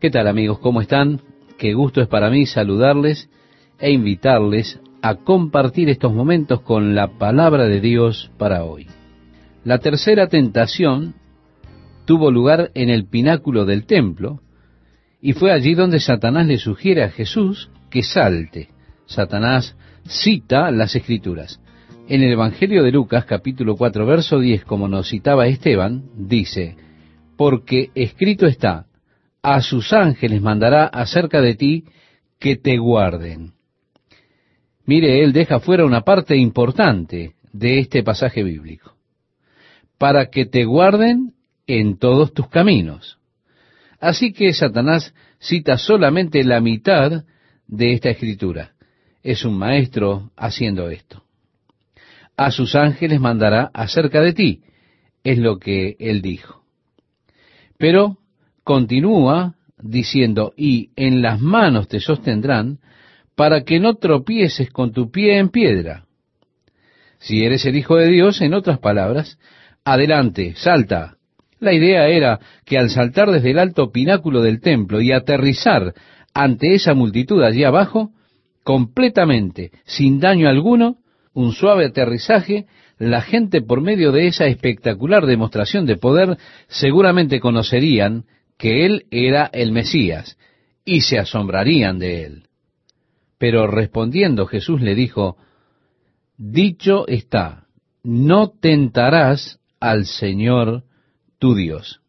¿Qué tal amigos? ¿Cómo están? Qué gusto es para mí saludarles e invitarles a compartir estos momentos con la palabra de Dios para hoy. La tercera tentación tuvo lugar en el pináculo del templo y fue allí donde Satanás le sugiere a Jesús que salte. Satanás cita las escrituras. En el Evangelio de Lucas capítulo 4 verso 10, como nos citaba Esteban, dice, porque escrito está, a sus ángeles mandará acerca de ti que te guarden. Mire, él deja fuera una parte importante de este pasaje bíblico. Para que te guarden en todos tus caminos. Así que Satanás cita solamente la mitad de esta escritura. Es un maestro haciendo esto. A sus ángeles mandará acerca de ti, es lo que él dijo. Pero continúa diciendo, y en las manos te sostendrán para que no tropieces con tu pie en piedra. Si eres el Hijo de Dios, en otras palabras, adelante, salta. La idea era que al saltar desde el alto pináculo del templo y aterrizar ante esa multitud allí abajo, completamente, sin daño alguno, un suave aterrizaje, la gente por medio de esa espectacular demostración de poder seguramente conocerían que él era el Mesías y se asombrarían de él. Pero respondiendo Jesús le dijo, dicho está, no tentarás al Señor tu Dios.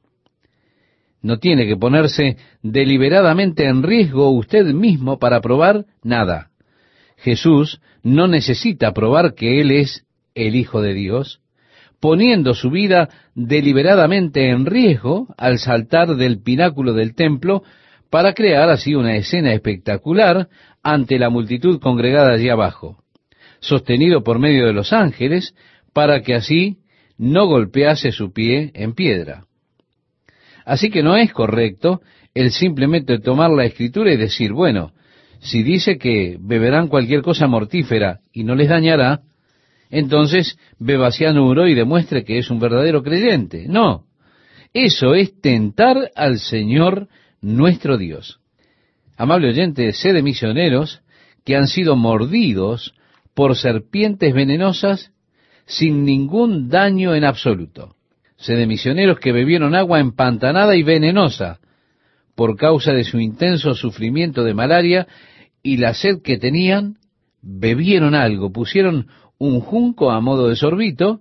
No tiene que ponerse deliberadamente en riesgo usted mismo para probar nada. Jesús no necesita probar que Él es el Hijo de Dios, poniendo su vida deliberadamente en riesgo al saltar del pináculo del templo para crear así una escena espectacular ante la multitud congregada allí abajo, sostenido por medio de los ángeles, para que así no golpease su pie en piedra. Así que no es correcto el simplemente tomar la escritura y decir, bueno, si dice que beberán cualquier cosa mortífera y no les dañará, entonces beba cianuro y demuestre que es un verdadero creyente. No, eso es tentar al Señor nuestro Dios. Amable oyente, sé de misioneros que han sido mordidos por serpientes venenosas sin ningún daño en absoluto. Sé de misioneros que bebieron agua empantanada y venenosa por causa de su intenso sufrimiento de malaria y la sed que tenían, bebieron algo, pusieron un junco a modo de sorbito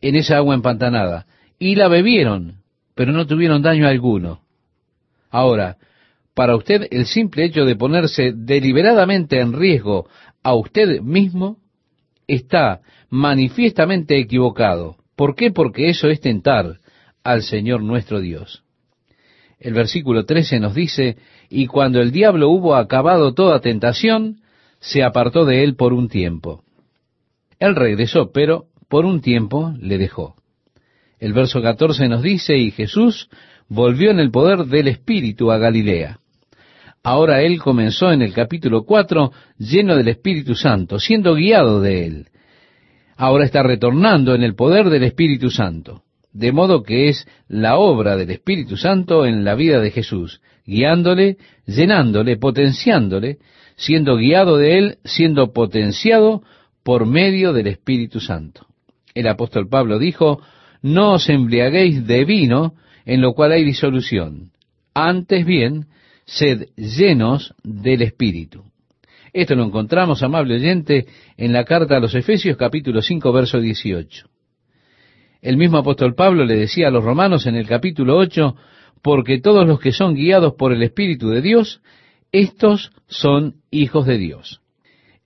en esa agua empantanada. Y la bebieron, pero no tuvieron daño alguno. Ahora, para usted el simple hecho de ponerse deliberadamente en riesgo a usted mismo está manifiestamente equivocado. ¿Por qué? Porque eso es tentar al Señor nuestro Dios. El versículo 13 nos dice, y cuando el diablo hubo acabado toda tentación, se apartó de él por un tiempo. Él regresó, pero por un tiempo le dejó. El verso 14 nos dice, y Jesús volvió en el poder del Espíritu a Galilea. Ahora él comenzó en el capítulo 4 lleno del Espíritu Santo, siendo guiado de él. Ahora está retornando en el poder del Espíritu Santo. De modo que es la obra del Espíritu Santo en la vida de Jesús, guiándole, llenándole, potenciándole, siendo guiado de él, siendo potenciado por medio del Espíritu Santo. El apóstol Pablo dijo, no os embriaguéis de vino en lo cual hay disolución, antes bien, sed llenos del Espíritu. Esto lo encontramos, amable oyente, en la carta a los Efesios capítulo 5, verso 18. El mismo apóstol Pablo le decía a los romanos en el capítulo 8, porque todos los que son guiados por el Espíritu de Dios, estos son hijos de Dios.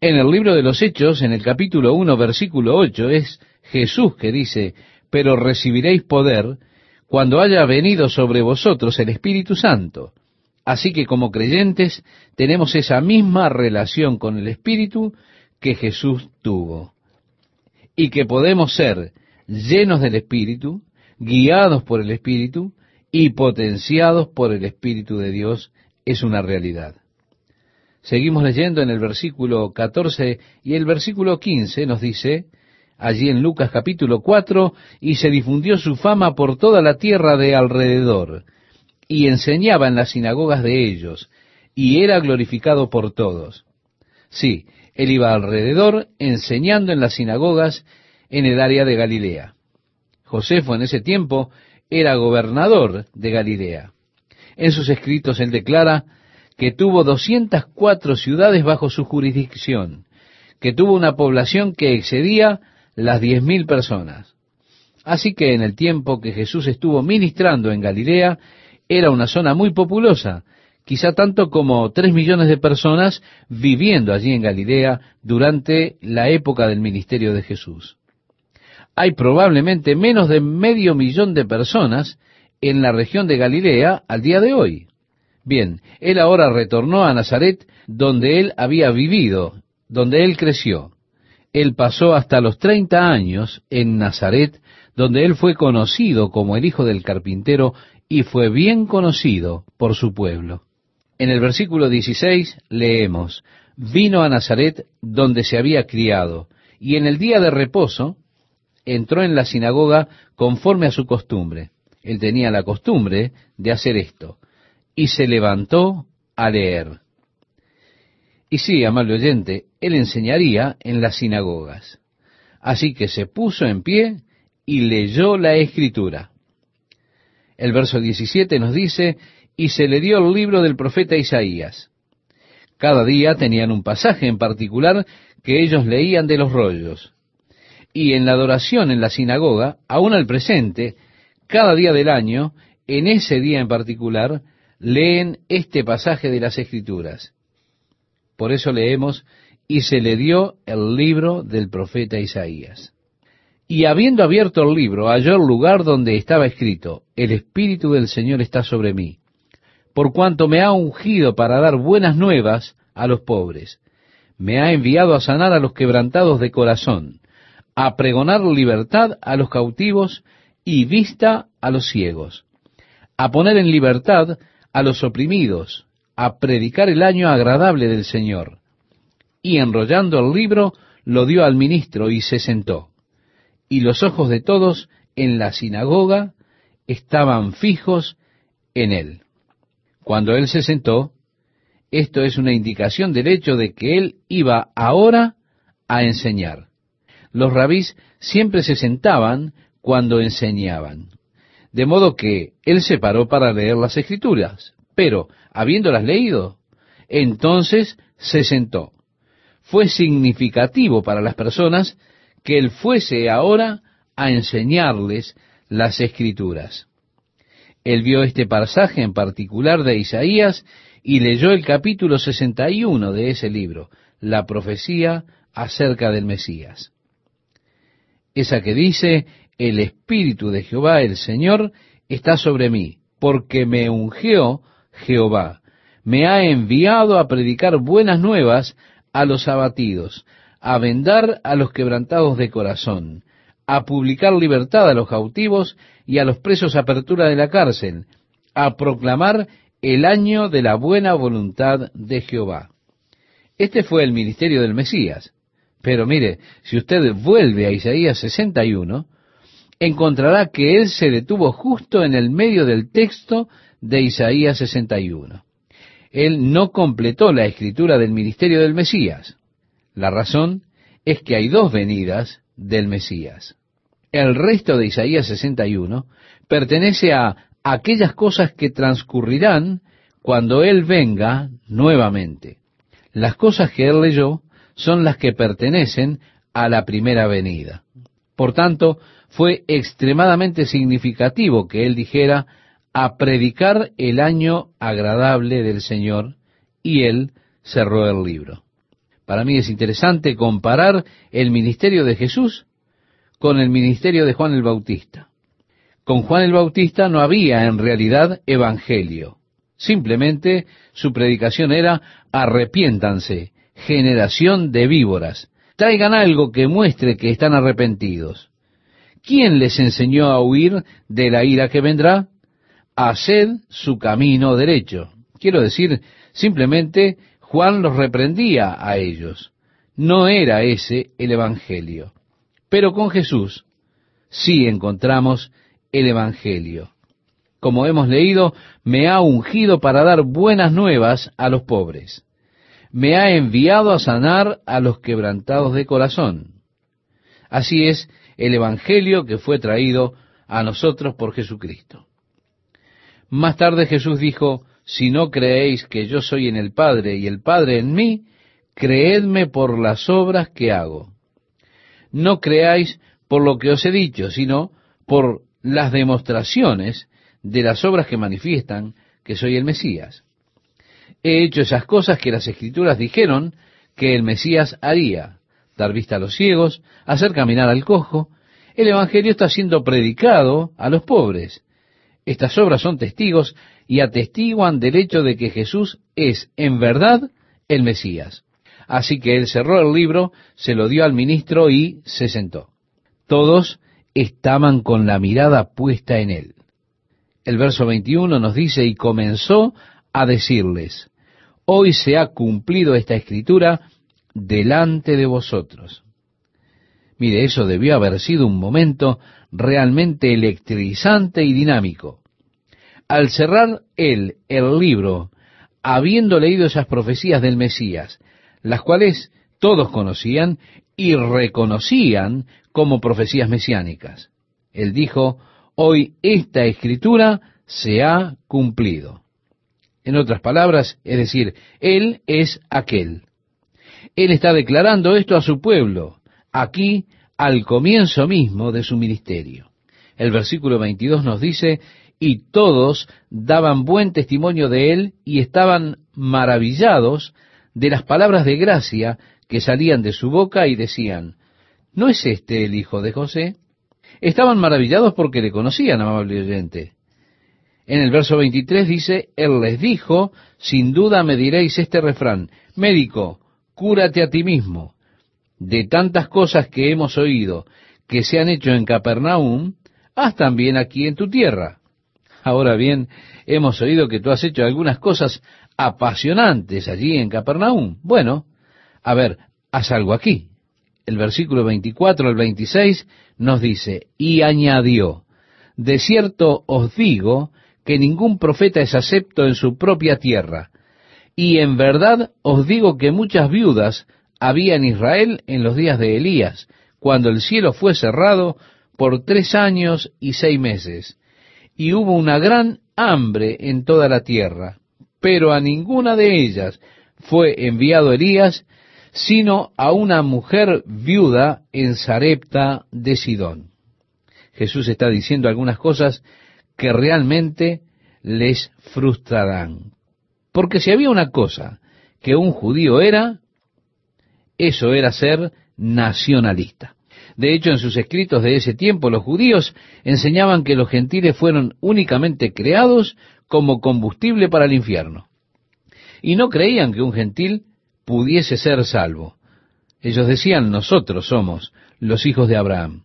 En el libro de los Hechos, en el capítulo 1, versículo 8, es Jesús que dice, pero recibiréis poder cuando haya venido sobre vosotros el Espíritu Santo. Así que como creyentes tenemos esa misma relación con el Espíritu que Jesús tuvo. Y que podemos ser llenos del Espíritu, guiados por el Espíritu y potenciados por el Espíritu de Dios es una realidad. Seguimos leyendo en el versículo 14 y el versículo 15 nos dice, allí en Lucas capítulo 4, y se difundió su fama por toda la tierra de alrededor, y enseñaba en las sinagogas de ellos, y era glorificado por todos. Sí, él iba alrededor enseñando en las sinagogas en el área de Galilea. Josefo en ese tiempo era gobernador de Galilea. En sus escritos él declara que tuvo 204 ciudades bajo su jurisdicción, que tuvo una población que excedía las diez mil personas. Así que en el tiempo que Jesús estuvo ministrando en Galilea, era una zona muy populosa, quizá tanto como tres millones de personas viviendo allí en Galilea durante la época del ministerio de Jesús. Hay probablemente menos de medio millón de personas en la región de Galilea al día de hoy. Bien, él ahora retornó a Nazaret, donde él había vivido, donde él creció. Él pasó hasta los treinta años en Nazaret, donde él fue conocido como el hijo del carpintero y fue bien conocido por su pueblo. En el versículo 16 leemos, vino a Nazaret donde se había criado, y en el día de reposo entró en la sinagoga conforme a su costumbre. Él tenía la costumbre de hacer esto, y se levantó a leer. Y sí, amable oyente, él enseñaría en las sinagogas. Así que se puso en pie y leyó la escritura. El verso 17 nos dice, y se le dio el libro del profeta Isaías. Cada día tenían un pasaje en particular que ellos leían de los rollos. Y en la adoración en la sinagoga, aún al presente, cada día del año, en ese día en particular, leen este pasaje de las Escrituras. Por eso leemos, y se le dio el libro del profeta Isaías. Y habiendo abierto el libro, halló el lugar donde estaba escrito, el Espíritu del Señor está sobre mí, por cuanto me ha ungido para dar buenas nuevas a los pobres. Me ha enviado a sanar a los quebrantados de corazón, a pregonar libertad a los cautivos y vista a los ciegos, a poner en libertad a los oprimidos, a predicar el año agradable del Señor. Y enrollando el libro, lo dio al ministro y se sentó. Y los ojos de todos en la sinagoga estaban fijos en él. Cuando él se sentó, esto es una indicación del hecho de que él iba ahora a enseñar. Los rabís siempre se sentaban cuando enseñaban. De modo que él se paró para leer las escrituras, pero habiéndolas leído, entonces se sentó. Fue significativo para las personas que él fuese ahora a enseñarles las escrituras. Él vio este pasaje en particular de Isaías y leyó el capítulo 61 de ese libro, la profecía acerca del Mesías. Esa que dice, el Espíritu de Jehová, el Señor, está sobre mí, porque me ungió Jehová, me ha enviado a predicar buenas nuevas a los abatidos, a vendar a los quebrantados de corazón, a publicar libertad a los cautivos y a los presos apertura de la cárcel, a proclamar el año de la buena voluntad de Jehová. Este fue el ministerio del Mesías. Pero mire, si usted vuelve a Isaías 61, encontrará que él se detuvo justo en el medio del texto de Isaías 61. Él no completó la escritura del ministerio del Mesías. La razón es que hay dos venidas del Mesías el resto de Isaías 61 pertenece a aquellas cosas que transcurrirán cuando Él venga nuevamente. Las cosas que Él leyó son las que pertenecen a la primera venida. Por tanto, fue extremadamente significativo que Él dijera a predicar el año agradable del Señor y Él cerró el libro. Para mí es interesante comparar el ministerio de Jesús con el ministerio de Juan el Bautista. Con Juan el Bautista no había en realidad evangelio. Simplemente su predicación era arrepiéntanse, generación de víboras. Traigan algo que muestre que están arrepentidos. ¿Quién les enseñó a huir de la ira que vendrá? Haced su camino derecho. Quiero decir, simplemente Juan los reprendía a ellos. No era ese el Evangelio. Pero con Jesús sí encontramos el Evangelio. como hemos leído, me ha ungido para dar buenas nuevas a los pobres. Me ha enviado a sanar a los quebrantados de corazón. Así es el Evangelio que fue traído a nosotros por Jesucristo. Más tarde Jesús dijo, si no creéis que yo soy en el Padre y el Padre en mí, creedme por las obras que hago. No creáis por lo que os he dicho, sino por las demostraciones de las obras que manifiestan que soy el Mesías. He hecho esas cosas que las escrituras dijeron que el Mesías haría, dar vista a los ciegos, hacer caminar al cojo. El Evangelio está siendo predicado a los pobres. Estas obras son testigos y atestiguan del hecho de que Jesús es en verdad el Mesías. Así que él cerró el libro, se lo dio al ministro y se sentó. Todos estaban con la mirada puesta en él. El verso 21 nos dice, y comenzó a decirles, hoy se ha cumplido esta escritura delante de vosotros. Mire, eso debió haber sido un momento realmente electrizante y dinámico. Al cerrar él el libro, habiendo leído esas profecías del Mesías, las cuales todos conocían y reconocían como profecías mesiánicas, él dijo, hoy esta escritura se ha cumplido. En otras palabras, es decir, Él es aquel. Él está declarando esto a su pueblo, aquí al comienzo mismo de su ministerio. El versículo 22 nos dice, y todos daban buen testimonio de Él y estaban maravillados de las palabras de gracia que salían de su boca y decían, ¿no es este el hijo de José? Estaban maravillados porque le conocían, amable oyente. En el verso 23 dice, Él les dijo, sin duda me diréis este refrán, médico, cúrate a ti mismo. De tantas cosas que hemos oído que se han hecho en Capernaum, haz también aquí en tu tierra. Ahora bien, hemos oído que tú has hecho algunas cosas apasionantes allí en Capernaum. Bueno, a ver, haz algo aquí el versículo 24 al 26 nos dice, y añadió, de cierto os digo que ningún profeta es acepto en su propia tierra, y en verdad os digo que muchas viudas había en Israel en los días de Elías, cuando el cielo fue cerrado por tres años y seis meses, y hubo una gran hambre en toda la tierra, pero a ninguna de ellas fue enviado Elías, sino a una mujer viuda en Sarepta de Sidón. Jesús está diciendo algunas cosas que realmente les frustrarán. Porque si había una cosa que un judío era, eso era ser nacionalista. De hecho, en sus escritos de ese tiempo, los judíos enseñaban que los gentiles fueron únicamente creados como combustible para el infierno. Y no creían que un gentil pudiese ser salvo. Ellos decían, nosotros somos los hijos de Abraham.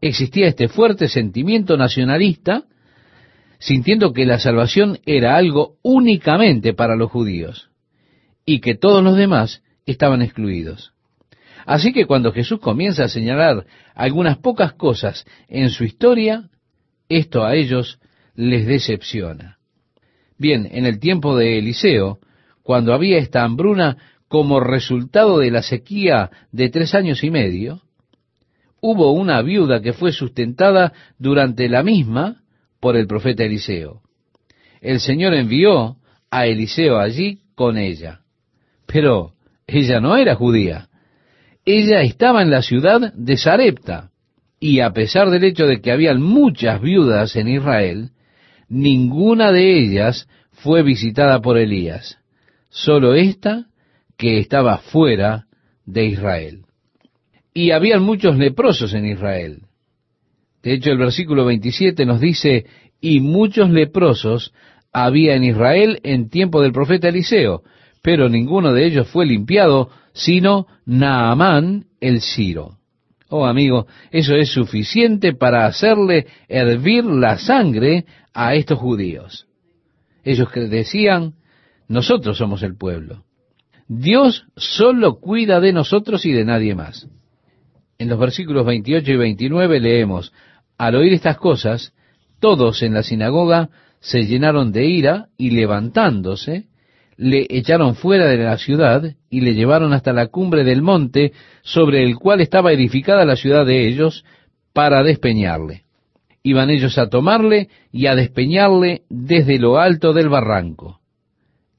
Existía este fuerte sentimiento nacionalista, sintiendo que la salvación era algo únicamente para los judíos y que todos los demás estaban excluidos. Así que cuando Jesús comienza a señalar algunas pocas cosas en su historia, esto a ellos les decepciona. Bien, en el tiempo de Eliseo, cuando había esta hambruna, como resultado de la sequía de tres años y medio, hubo una viuda que fue sustentada durante la misma por el profeta Eliseo. El Señor envió a Eliseo allí con ella. Pero ella no era judía. Ella estaba en la ciudad de Sarepta. Y a pesar del hecho de que habían muchas viudas en Israel, ninguna de ellas fue visitada por Elías. Solo esta que estaba fuera de Israel. Y habían muchos leprosos en Israel. De hecho, el versículo 27 nos dice, y muchos leprosos había en Israel en tiempo del profeta Eliseo, pero ninguno de ellos fue limpiado, sino Naamán el Ciro. Oh amigo, eso es suficiente para hacerle hervir la sangre a estos judíos. Ellos decían, nosotros somos el pueblo. Dios solo cuida de nosotros y de nadie más. En los versículos 28 y 29 leemos, al oír estas cosas, todos en la sinagoga se llenaron de ira y levantándose, le echaron fuera de la ciudad y le llevaron hasta la cumbre del monte sobre el cual estaba edificada la ciudad de ellos para despeñarle. Iban ellos a tomarle y a despeñarle desde lo alto del barranco.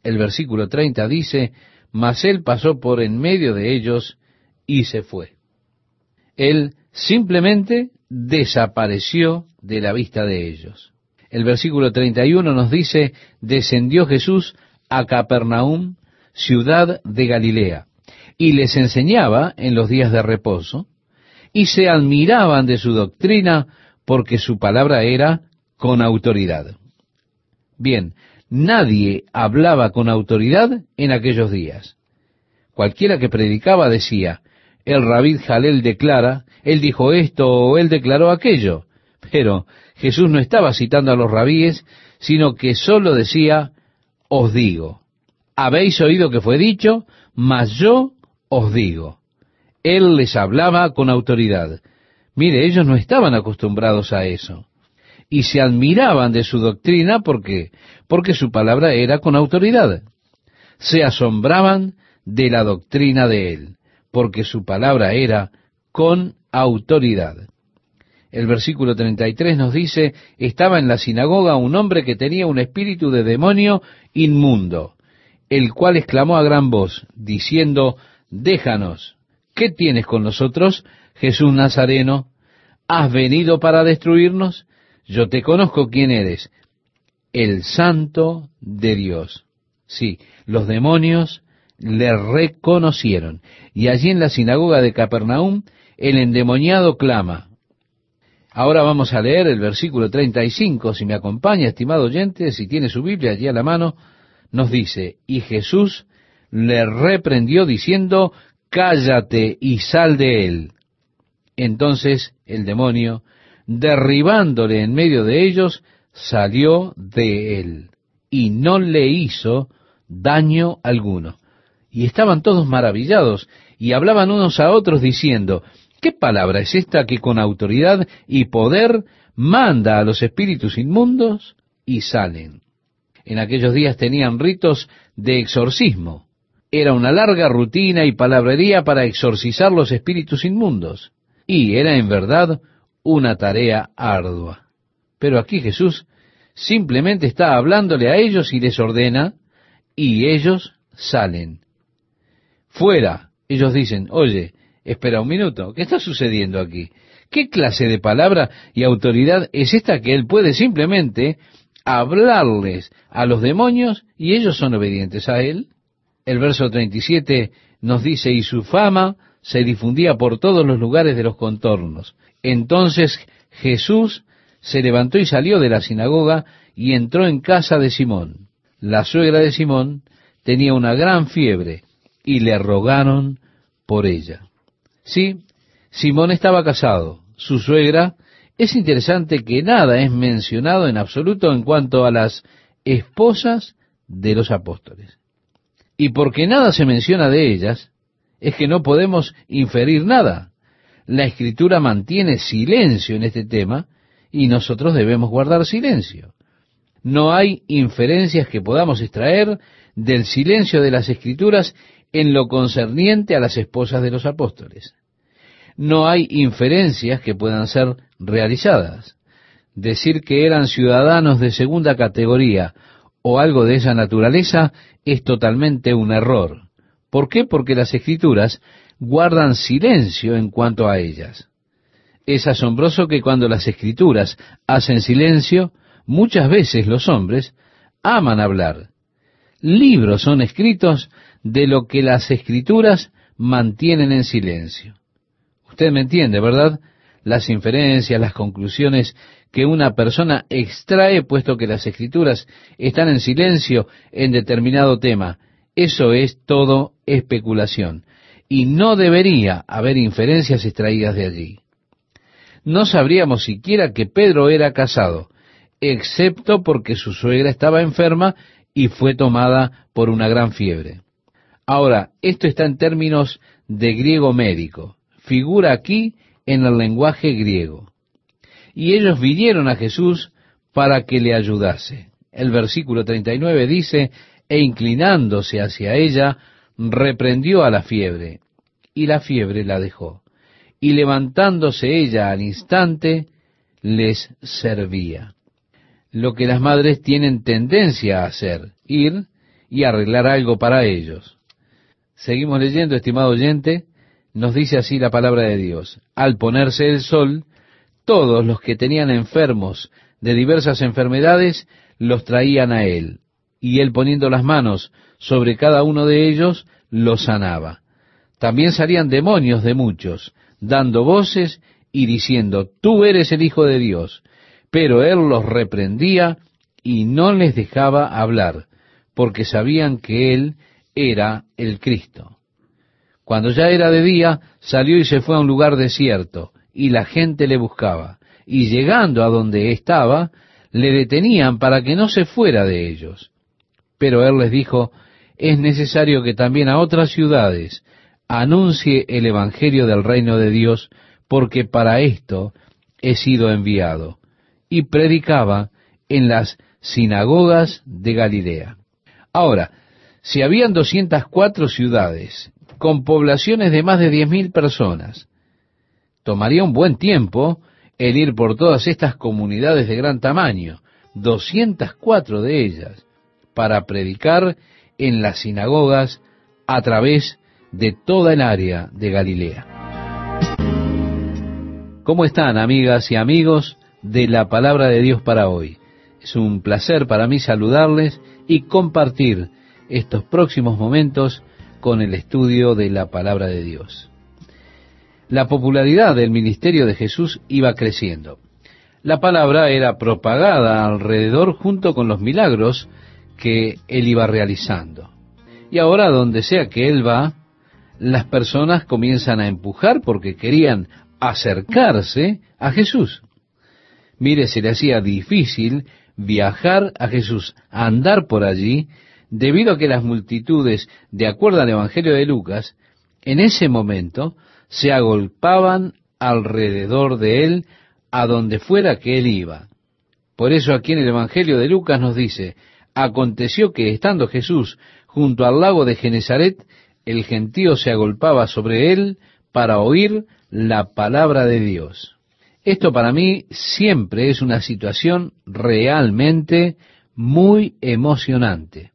El versículo 30 dice, mas él pasó por en medio de ellos y se fue. Él simplemente desapareció de la vista de ellos. El versículo 31 nos dice, descendió Jesús a Capernaum, ciudad de Galilea, y les enseñaba en los días de reposo, y se admiraban de su doctrina porque su palabra era con autoridad. Bien, nadie hablaba con autoridad en aquellos días. Cualquiera que predicaba decía, el rabí Jalel declara, él dijo esto o él declaró aquello. Pero Jesús no estaba citando a los rabíes, sino que sólo decía, os digo. Habéis oído que fue dicho, mas yo os digo. Él les hablaba con autoridad. Mire, ellos no estaban acostumbrados a eso. Y se admiraban de su doctrina porque, porque su palabra era con autoridad. Se asombraban de la doctrina de él, porque su palabra era con autoridad. El versículo 33 nos dice, estaba en la sinagoga un hombre que tenía un espíritu de demonio inmundo, el cual exclamó a gran voz, diciendo, déjanos, ¿qué tienes con nosotros, Jesús Nazareno? ¿Has venido para destruirnos? Yo te conozco quién eres, el santo de Dios. Sí, los demonios le reconocieron. Y allí en la sinagoga de Capernaum, el endemoniado clama, Ahora vamos a leer el versículo 35, si me acompaña, estimado oyente, si tiene su Biblia allí a la mano, nos dice, y Jesús le reprendió diciendo, cállate y sal de él. Entonces el demonio, derribándole en medio de ellos, salió de él y no le hizo daño alguno. Y estaban todos maravillados y hablaban unos a otros diciendo, ¿Qué palabra es esta que con autoridad y poder manda a los espíritus inmundos y salen? En aquellos días tenían ritos de exorcismo. Era una larga rutina y palabrería para exorcizar los espíritus inmundos. Y era en verdad una tarea ardua. Pero aquí Jesús simplemente está hablándole a ellos y les ordena, y ellos salen. Fuera, ellos dicen, oye, espera un minuto, ¿qué está sucediendo aquí? ¿Qué clase de palabra y autoridad es esta que él puede simplemente hablarles a los demonios y ellos son obedientes a él? El verso 37 nos dice, y su fama se difundía por todos los lugares de los contornos. Entonces Jesús se levantó y salió de la sinagoga y entró en casa de Simón. La suegra de Simón tenía una gran fiebre y le rogaron por ella. Sí, Simón estaba casado. Su suegra, es interesante que nada es mencionado en absoluto en cuanto a las esposas de los apóstoles. Y porque nada se menciona de ellas, es que no podemos inferir nada. La escritura mantiene silencio en este tema y nosotros debemos guardar silencio. No hay inferencias que podamos extraer del silencio de las escrituras en lo concerniente a las esposas de los apóstoles. No hay inferencias que puedan ser realizadas. Decir que eran ciudadanos de segunda categoría o algo de esa naturaleza es totalmente un error. ¿Por qué? Porque las escrituras guardan silencio en cuanto a ellas. Es asombroso que cuando las escrituras hacen silencio, muchas veces los hombres aman hablar. Libros son escritos de lo que las escrituras mantienen en silencio. Usted me entiende, ¿verdad? Las inferencias, las conclusiones que una persona extrae, puesto que las escrituras están en silencio en determinado tema. Eso es todo especulación. Y no debería haber inferencias extraídas de allí. No sabríamos siquiera que Pedro era casado, excepto porque su suegra estaba enferma y fue tomada por una gran fiebre. Ahora, esto está en términos de griego médico, figura aquí en el lenguaje griego. Y ellos vinieron a Jesús para que le ayudase. El versículo 39 dice, e inclinándose hacia ella, reprendió a la fiebre, y la fiebre la dejó. Y levantándose ella al instante, les servía. Lo que las madres tienen tendencia a hacer, ir y arreglar algo para ellos. Seguimos leyendo, estimado oyente, nos dice así la palabra de Dios. Al ponerse el sol, todos los que tenían enfermos de diversas enfermedades los traían a él, y él poniendo las manos sobre cada uno de ellos, los sanaba. También salían demonios de muchos, dando voces y diciendo, tú eres el Hijo de Dios. Pero él los reprendía y no les dejaba hablar, porque sabían que él era el Cristo. Cuando ya era de día, salió y se fue a un lugar desierto, y la gente le buscaba, y llegando a donde estaba, le detenían para que no se fuera de ellos. Pero él les dijo, es necesario que también a otras ciudades anuncie el Evangelio del reino de Dios, porque para esto he sido enviado. Y predicaba en las sinagogas de Galilea. Ahora, si habían 204 ciudades con poblaciones de más de 10.000 personas, tomaría un buen tiempo el ir por todas estas comunidades de gran tamaño, 204 de ellas, para predicar en las sinagogas a través de toda el área de Galilea. ¿Cómo están amigas y amigos de la palabra de Dios para hoy? Es un placer para mí saludarles y compartir estos próximos momentos con el estudio de la palabra de Dios. La popularidad del ministerio de Jesús iba creciendo. La palabra era propagada alrededor junto con los milagros que él iba realizando. Y ahora donde sea que él va, las personas comienzan a empujar porque querían acercarse a Jesús. Mire, se le hacía difícil viajar a Jesús, andar por allí, debido a que las multitudes, de acuerdo al Evangelio de Lucas, en ese momento se agolpaban alrededor de él a donde fuera que él iba. Por eso aquí en el Evangelio de Lucas nos dice, aconteció que estando Jesús junto al lago de Genezaret, el gentío se agolpaba sobre él para oír la palabra de Dios. Esto para mí siempre es una situación realmente muy emocionante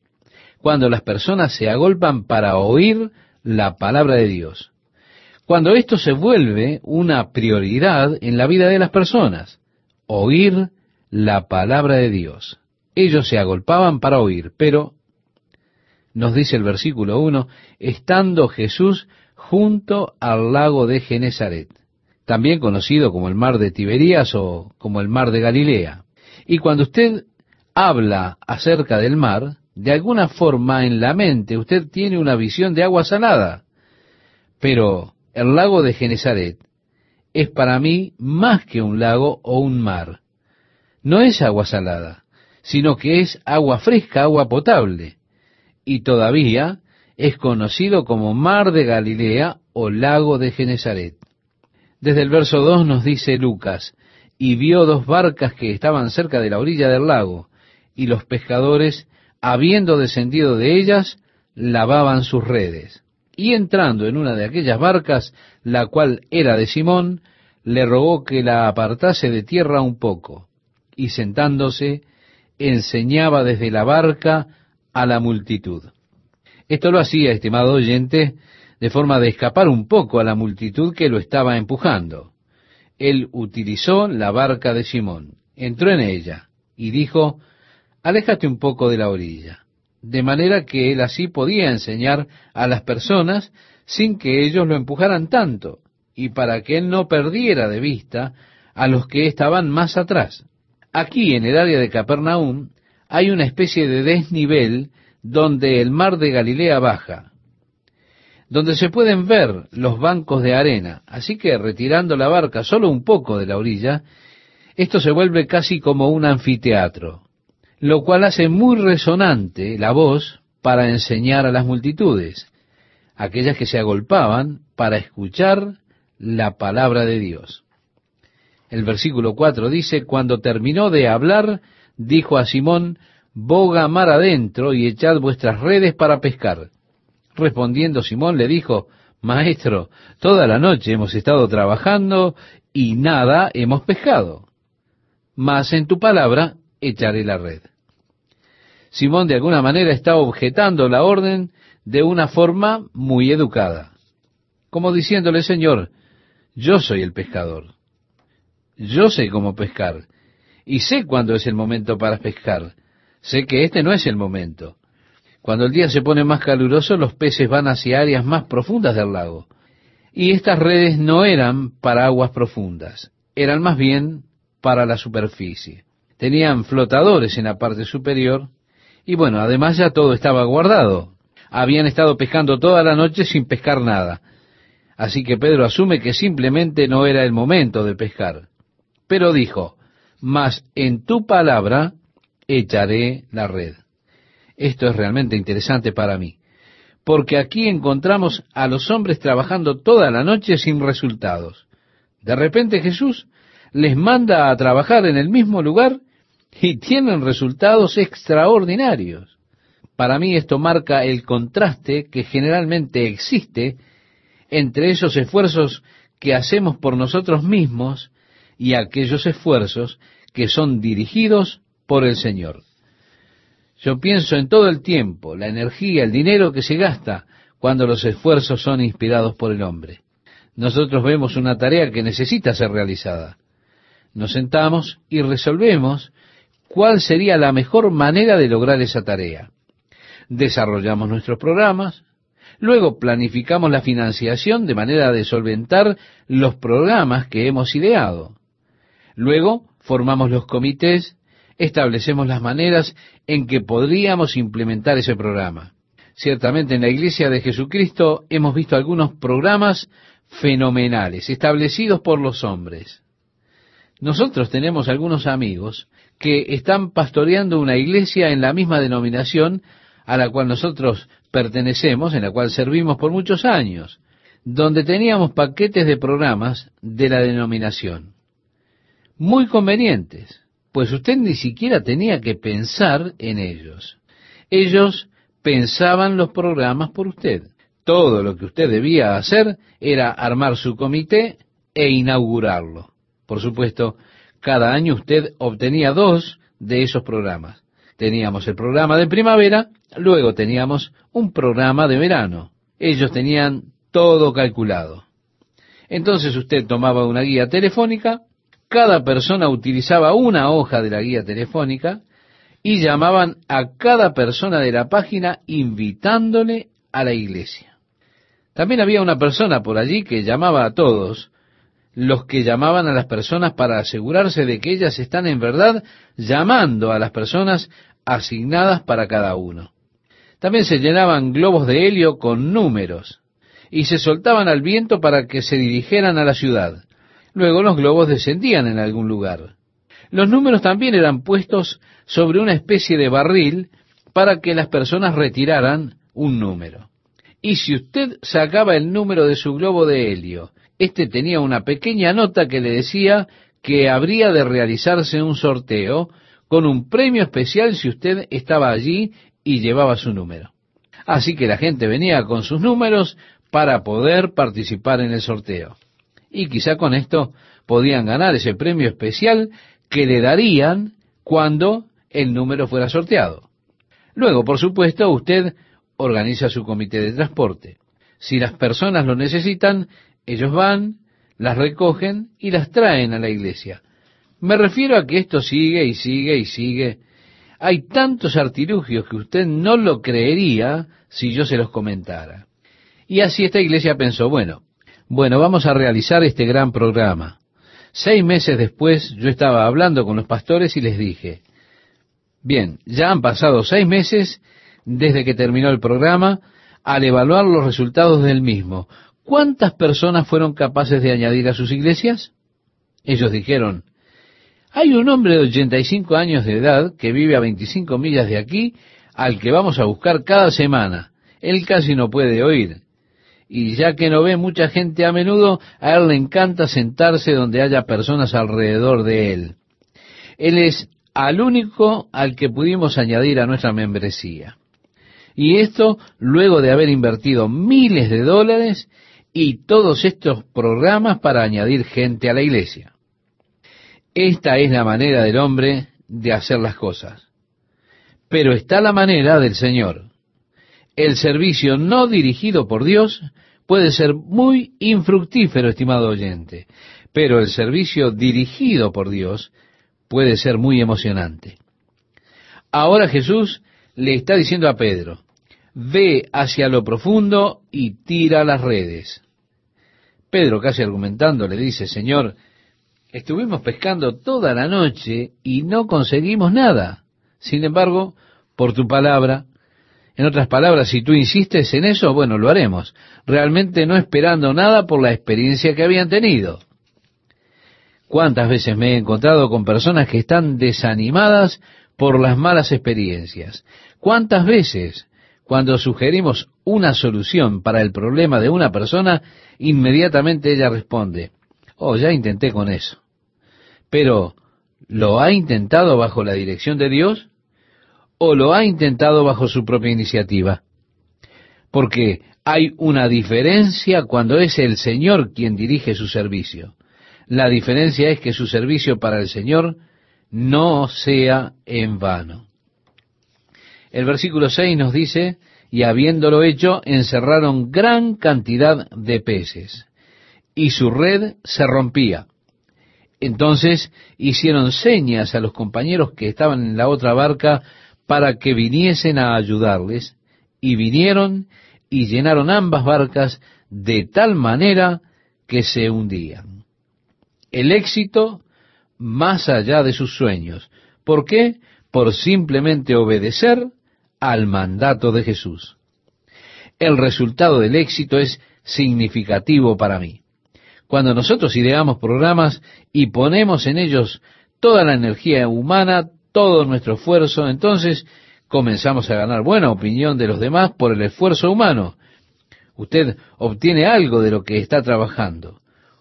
cuando las personas se agolpan para oír la palabra de Dios. Cuando esto se vuelve una prioridad en la vida de las personas, oír la palabra de Dios. Ellos se agolpaban para oír, pero, nos dice el versículo 1, estando Jesús junto al lago de Genezaret, también conocido como el mar de Tiberías o como el mar de Galilea. Y cuando usted habla acerca del mar, de alguna forma en la mente usted tiene una visión de agua salada, pero el lago de Genezaret es para mí más que un lago o un mar. No es agua salada, sino que es agua fresca, agua potable, y todavía es conocido como mar de Galilea o lago de Genezaret. Desde el verso 2 nos dice Lucas, y vio dos barcas que estaban cerca de la orilla del lago, y los pescadores habiendo descendido de ellas, lavaban sus redes. Y entrando en una de aquellas barcas, la cual era de Simón, le rogó que la apartase de tierra un poco, y sentándose, enseñaba desde la barca a la multitud. Esto lo hacía, estimado oyente, de forma de escapar un poco a la multitud que lo estaba empujando. Él utilizó la barca de Simón, entró en ella, y dijo, aléjate un poco de la orilla, de manera que él así podía enseñar a las personas sin que ellos lo empujaran tanto, y para que él no perdiera de vista a los que estaban más atrás. Aquí en el área de Capernaum hay una especie de desnivel donde el mar de Galilea baja, donde se pueden ver los bancos de arena, así que retirando la barca solo un poco de la orilla, esto se vuelve casi como un anfiteatro lo cual hace muy resonante la voz para enseñar a las multitudes, aquellas que se agolpaban para escuchar la palabra de Dios. El versículo 4 dice, cuando terminó de hablar, dijo a Simón, boga mar adentro y echad vuestras redes para pescar. Respondiendo Simón le dijo, Maestro, toda la noche hemos estado trabajando y nada hemos pescado. Mas en tu palabra echaré la red. Simón de alguna manera está objetando la orden de una forma muy educada, como diciéndole, Señor, yo soy el pescador. Yo sé cómo pescar y sé cuándo es el momento para pescar. Sé que este no es el momento. Cuando el día se pone más caluroso, los peces van hacia áreas más profundas del lago. Y estas redes no eran para aguas profundas, eran más bien para la superficie. Tenían flotadores en la parte superior y bueno, además ya todo estaba guardado. Habían estado pescando toda la noche sin pescar nada. Así que Pedro asume que simplemente no era el momento de pescar. Pero dijo, mas en tu palabra echaré la red. Esto es realmente interesante para mí, porque aquí encontramos a los hombres trabajando toda la noche sin resultados. De repente Jesús les manda a trabajar en el mismo lugar y tienen resultados extraordinarios. Para mí esto marca el contraste que generalmente existe entre esos esfuerzos que hacemos por nosotros mismos y aquellos esfuerzos que son dirigidos por el Señor. Yo pienso en todo el tiempo, la energía, el dinero que se gasta cuando los esfuerzos son inspirados por el hombre. Nosotros vemos una tarea que necesita ser realizada. Nos sentamos y resolvemos cuál sería la mejor manera de lograr esa tarea. Desarrollamos nuestros programas, luego planificamos la financiación de manera de solventar los programas que hemos ideado. Luego formamos los comités establecemos las maneras en que podríamos implementar ese programa. Ciertamente en la Iglesia de Jesucristo hemos visto algunos programas fenomenales establecidos por los hombres. Nosotros tenemos algunos amigos que están pastoreando una iglesia en la misma denominación a la cual nosotros pertenecemos, en la cual servimos por muchos años, donde teníamos paquetes de programas de la denominación. Muy convenientes pues usted ni siquiera tenía que pensar en ellos. Ellos pensaban los programas por usted. Todo lo que usted debía hacer era armar su comité e inaugurarlo. Por supuesto, cada año usted obtenía dos de esos programas. Teníamos el programa de primavera, luego teníamos un programa de verano. Ellos tenían todo calculado. Entonces usted tomaba una guía telefónica, cada persona utilizaba una hoja de la guía telefónica y llamaban a cada persona de la página invitándole a la iglesia. También había una persona por allí que llamaba a todos, los que llamaban a las personas para asegurarse de que ellas están en verdad llamando a las personas asignadas para cada uno. También se llenaban globos de helio con números y se soltaban al viento para que se dirigieran a la ciudad. Luego los globos descendían en algún lugar. Los números también eran puestos sobre una especie de barril para que las personas retiraran un número. Y si usted sacaba el número de su globo de helio, éste tenía una pequeña nota que le decía que habría de realizarse un sorteo con un premio especial si usted estaba allí y llevaba su número. Así que la gente venía con sus números para poder participar en el sorteo y quizá con esto podían ganar ese premio especial que le darían cuando el número fuera sorteado. Luego, por supuesto, usted organiza su comité de transporte. Si las personas lo necesitan, ellos van, las recogen y las traen a la iglesia. Me refiero a que esto sigue y sigue y sigue. Hay tantos artilugios que usted no lo creería si yo se los comentara. Y así esta iglesia pensó, bueno, bueno, vamos a realizar este gran programa. Seis meses después yo estaba hablando con los pastores y les dije, bien, ya han pasado seis meses desde que terminó el programa, al evaluar los resultados del mismo, ¿cuántas personas fueron capaces de añadir a sus iglesias? Ellos dijeron, hay un hombre de 85 años de edad que vive a 25 millas de aquí, al que vamos a buscar cada semana. Él casi no puede oír y ya que no ve mucha gente a menudo, a él le encanta sentarse donde haya personas alrededor de él. Él es al único al que pudimos añadir a nuestra membresía. Y esto luego de haber invertido miles de dólares y todos estos programas para añadir gente a la iglesia. Esta es la manera del hombre de hacer las cosas. Pero está la manera del Señor. El servicio no dirigido por Dios puede ser muy infructífero, estimado oyente, pero el servicio dirigido por Dios puede ser muy emocionante. Ahora Jesús le está diciendo a Pedro, ve hacia lo profundo y tira las redes. Pedro, casi argumentando, le dice, Señor, estuvimos pescando toda la noche y no conseguimos nada. Sin embargo, por tu palabra, en otras palabras, si tú insistes en eso, bueno, lo haremos, realmente no esperando nada por la experiencia que habían tenido. ¿Cuántas veces me he encontrado con personas que están desanimadas por las malas experiencias? ¿Cuántas veces cuando sugerimos una solución para el problema de una persona, inmediatamente ella responde, oh, ya intenté con eso. Pero, ¿lo ha intentado bajo la dirección de Dios? o lo ha intentado bajo su propia iniciativa. Porque hay una diferencia cuando es el Señor quien dirige su servicio. La diferencia es que su servicio para el Señor no sea en vano. El versículo 6 nos dice, y habiéndolo hecho, encerraron gran cantidad de peces, y su red se rompía. Entonces hicieron señas a los compañeros que estaban en la otra barca para que viniesen a ayudarles, y vinieron y llenaron ambas barcas de tal manera que se hundían. El éxito más allá de sus sueños. ¿Por qué? Por simplemente obedecer al mandato de Jesús. El resultado del éxito es significativo para mí. Cuando nosotros ideamos programas y ponemos en ellos toda la energía humana, todo nuestro esfuerzo, entonces comenzamos a ganar buena opinión de los demás por el esfuerzo humano. Usted obtiene algo de lo que está trabajando.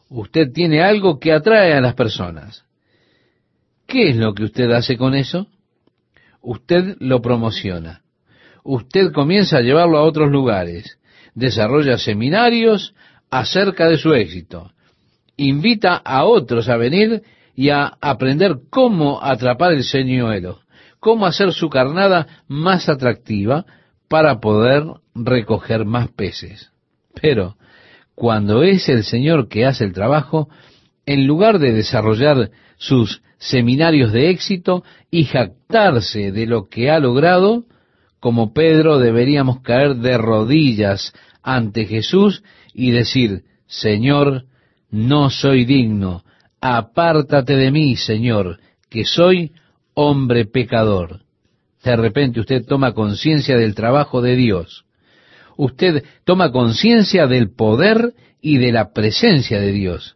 Usted tiene algo que atrae a las personas. ¿Qué es lo que usted hace con eso? Usted lo promociona. Usted comienza a llevarlo a otros lugares. Desarrolla seminarios acerca de su éxito. Invita a otros a venir y a aprender cómo atrapar el señuelo, cómo hacer su carnada más atractiva para poder recoger más peces. Pero cuando es el Señor que hace el trabajo, en lugar de desarrollar sus seminarios de éxito y jactarse de lo que ha logrado, como Pedro deberíamos caer de rodillas ante Jesús y decir, Señor, no soy digno, apártate de mí, Señor, que soy hombre pecador. De repente usted toma conciencia del trabajo de Dios. Usted toma conciencia del poder y de la presencia de Dios.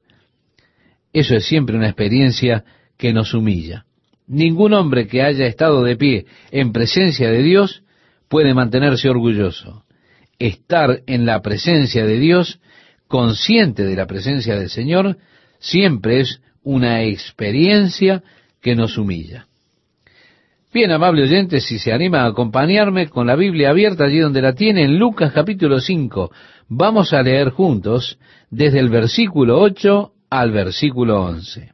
Eso es siempre una experiencia que nos humilla. Ningún hombre que haya estado de pie en presencia de Dios puede mantenerse orgulloso. Estar en la presencia de Dios, consciente de la presencia del Señor, siempre es una experiencia que nos humilla. Bien, amable oyente, si se anima a acompañarme con la Biblia abierta allí donde la tiene, en Lucas capítulo 5, vamos a leer juntos desde el versículo 8 al versículo 11.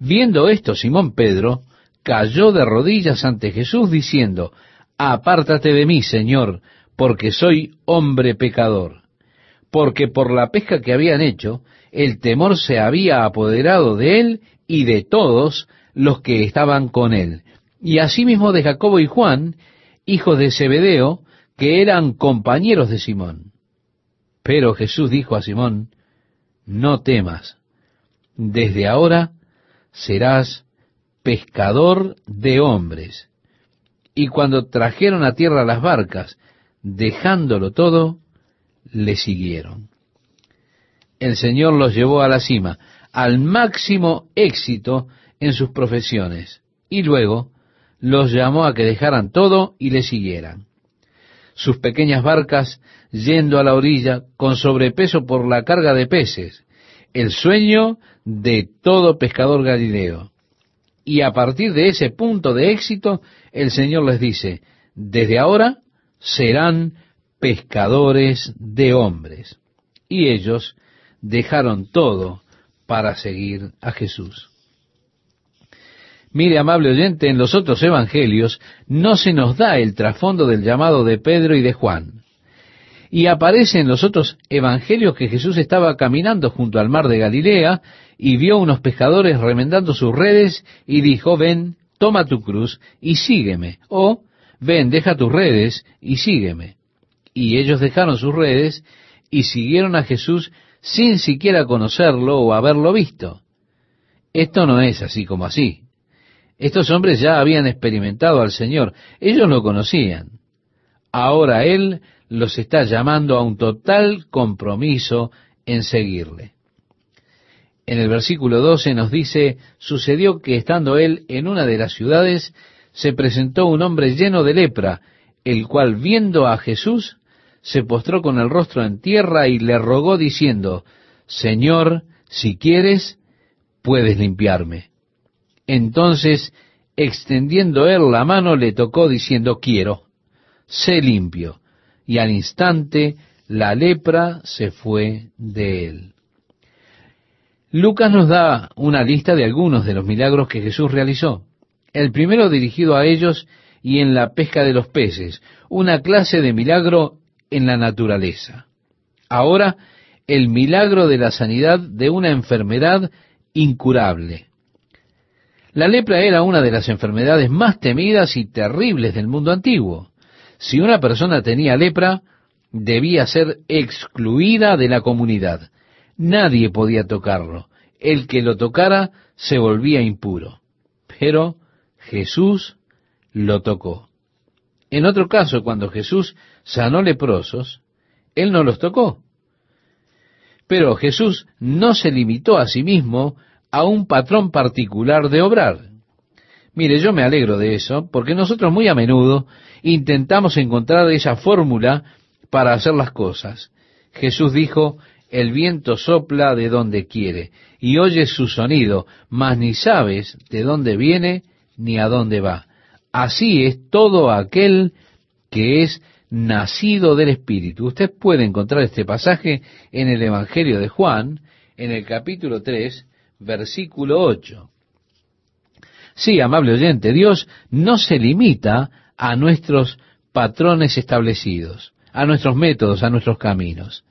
Viendo esto, Simón Pedro cayó de rodillas ante Jesús diciendo, Apártate de mí, Señor, porque soy hombre pecador. Porque por la pesca que habían hecho, el temor se había apoderado de él y de todos los que estaban con él, y asimismo de Jacobo y Juan, hijos de Zebedeo, que eran compañeros de Simón. Pero Jesús dijo a Simón, no temas, desde ahora serás pescador de hombres. Y cuando trajeron a tierra las barcas, dejándolo todo, le siguieron el Señor los llevó a la cima, al máximo éxito en sus profesiones, y luego los llamó a que dejaran todo y le siguieran. sus pequeñas barcas yendo a la orilla con sobrepeso por la carga de peces, el sueño de todo pescador galileo. Y a partir de ese punto de éxito, el Señor les dice, desde ahora serán pescadores de hombres. Y ellos dejaron todo para seguir a Jesús. Mire, amable oyente, en los otros evangelios no se nos da el trasfondo del llamado de Pedro y de Juan. Y aparece en los otros evangelios que Jesús estaba caminando junto al mar de Galilea y vio unos pescadores remendando sus redes y dijo, ven, toma tu cruz y sígueme. O, ven, deja tus redes y sígueme. Y ellos dejaron sus redes y siguieron a Jesús sin siquiera conocerlo o haberlo visto. Esto no es así como así. Estos hombres ya habían experimentado al Señor, ellos lo conocían. Ahora Él los está llamando a un total compromiso en seguirle. En el versículo 12 nos dice, sucedió que estando él en una de las ciudades, se presentó un hombre lleno de lepra, el cual viendo a Jesús, se postró con el rostro en tierra y le rogó diciendo, Señor, si quieres, puedes limpiarme. Entonces, extendiendo él la mano, le tocó diciendo, quiero, sé limpio. Y al instante la lepra se fue de él. Lucas nos da una lista de algunos de los milagros que Jesús realizó. El primero dirigido a ellos y en la pesca de los peces, una clase de milagro en la naturaleza. Ahora, el milagro de la sanidad de una enfermedad incurable. La lepra era una de las enfermedades más temidas y terribles del mundo antiguo. Si una persona tenía lepra, debía ser excluida de la comunidad. Nadie podía tocarlo. El que lo tocara se volvía impuro. Pero Jesús lo tocó. En otro caso, cuando Jesús sanó leprosos, Él no los tocó. Pero Jesús no se limitó a sí mismo a un patrón particular de obrar. Mire, yo me alegro de eso, porque nosotros muy a menudo intentamos encontrar esa fórmula para hacer las cosas. Jesús dijo, el viento sopla de donde quiere y oyes su sonido, mas ni sabes de dónde viene ni a dónde va. Así es todo aquel que es nacido del Espíritu. Usted puede encontrar este pasaje en el Evangelio de Juan, en el capítulo 3, versículo 8. Sí, amable oyente, Dios no se limita a nuestros patrones establecidos, a nuestros métodos, a nuestros caminos.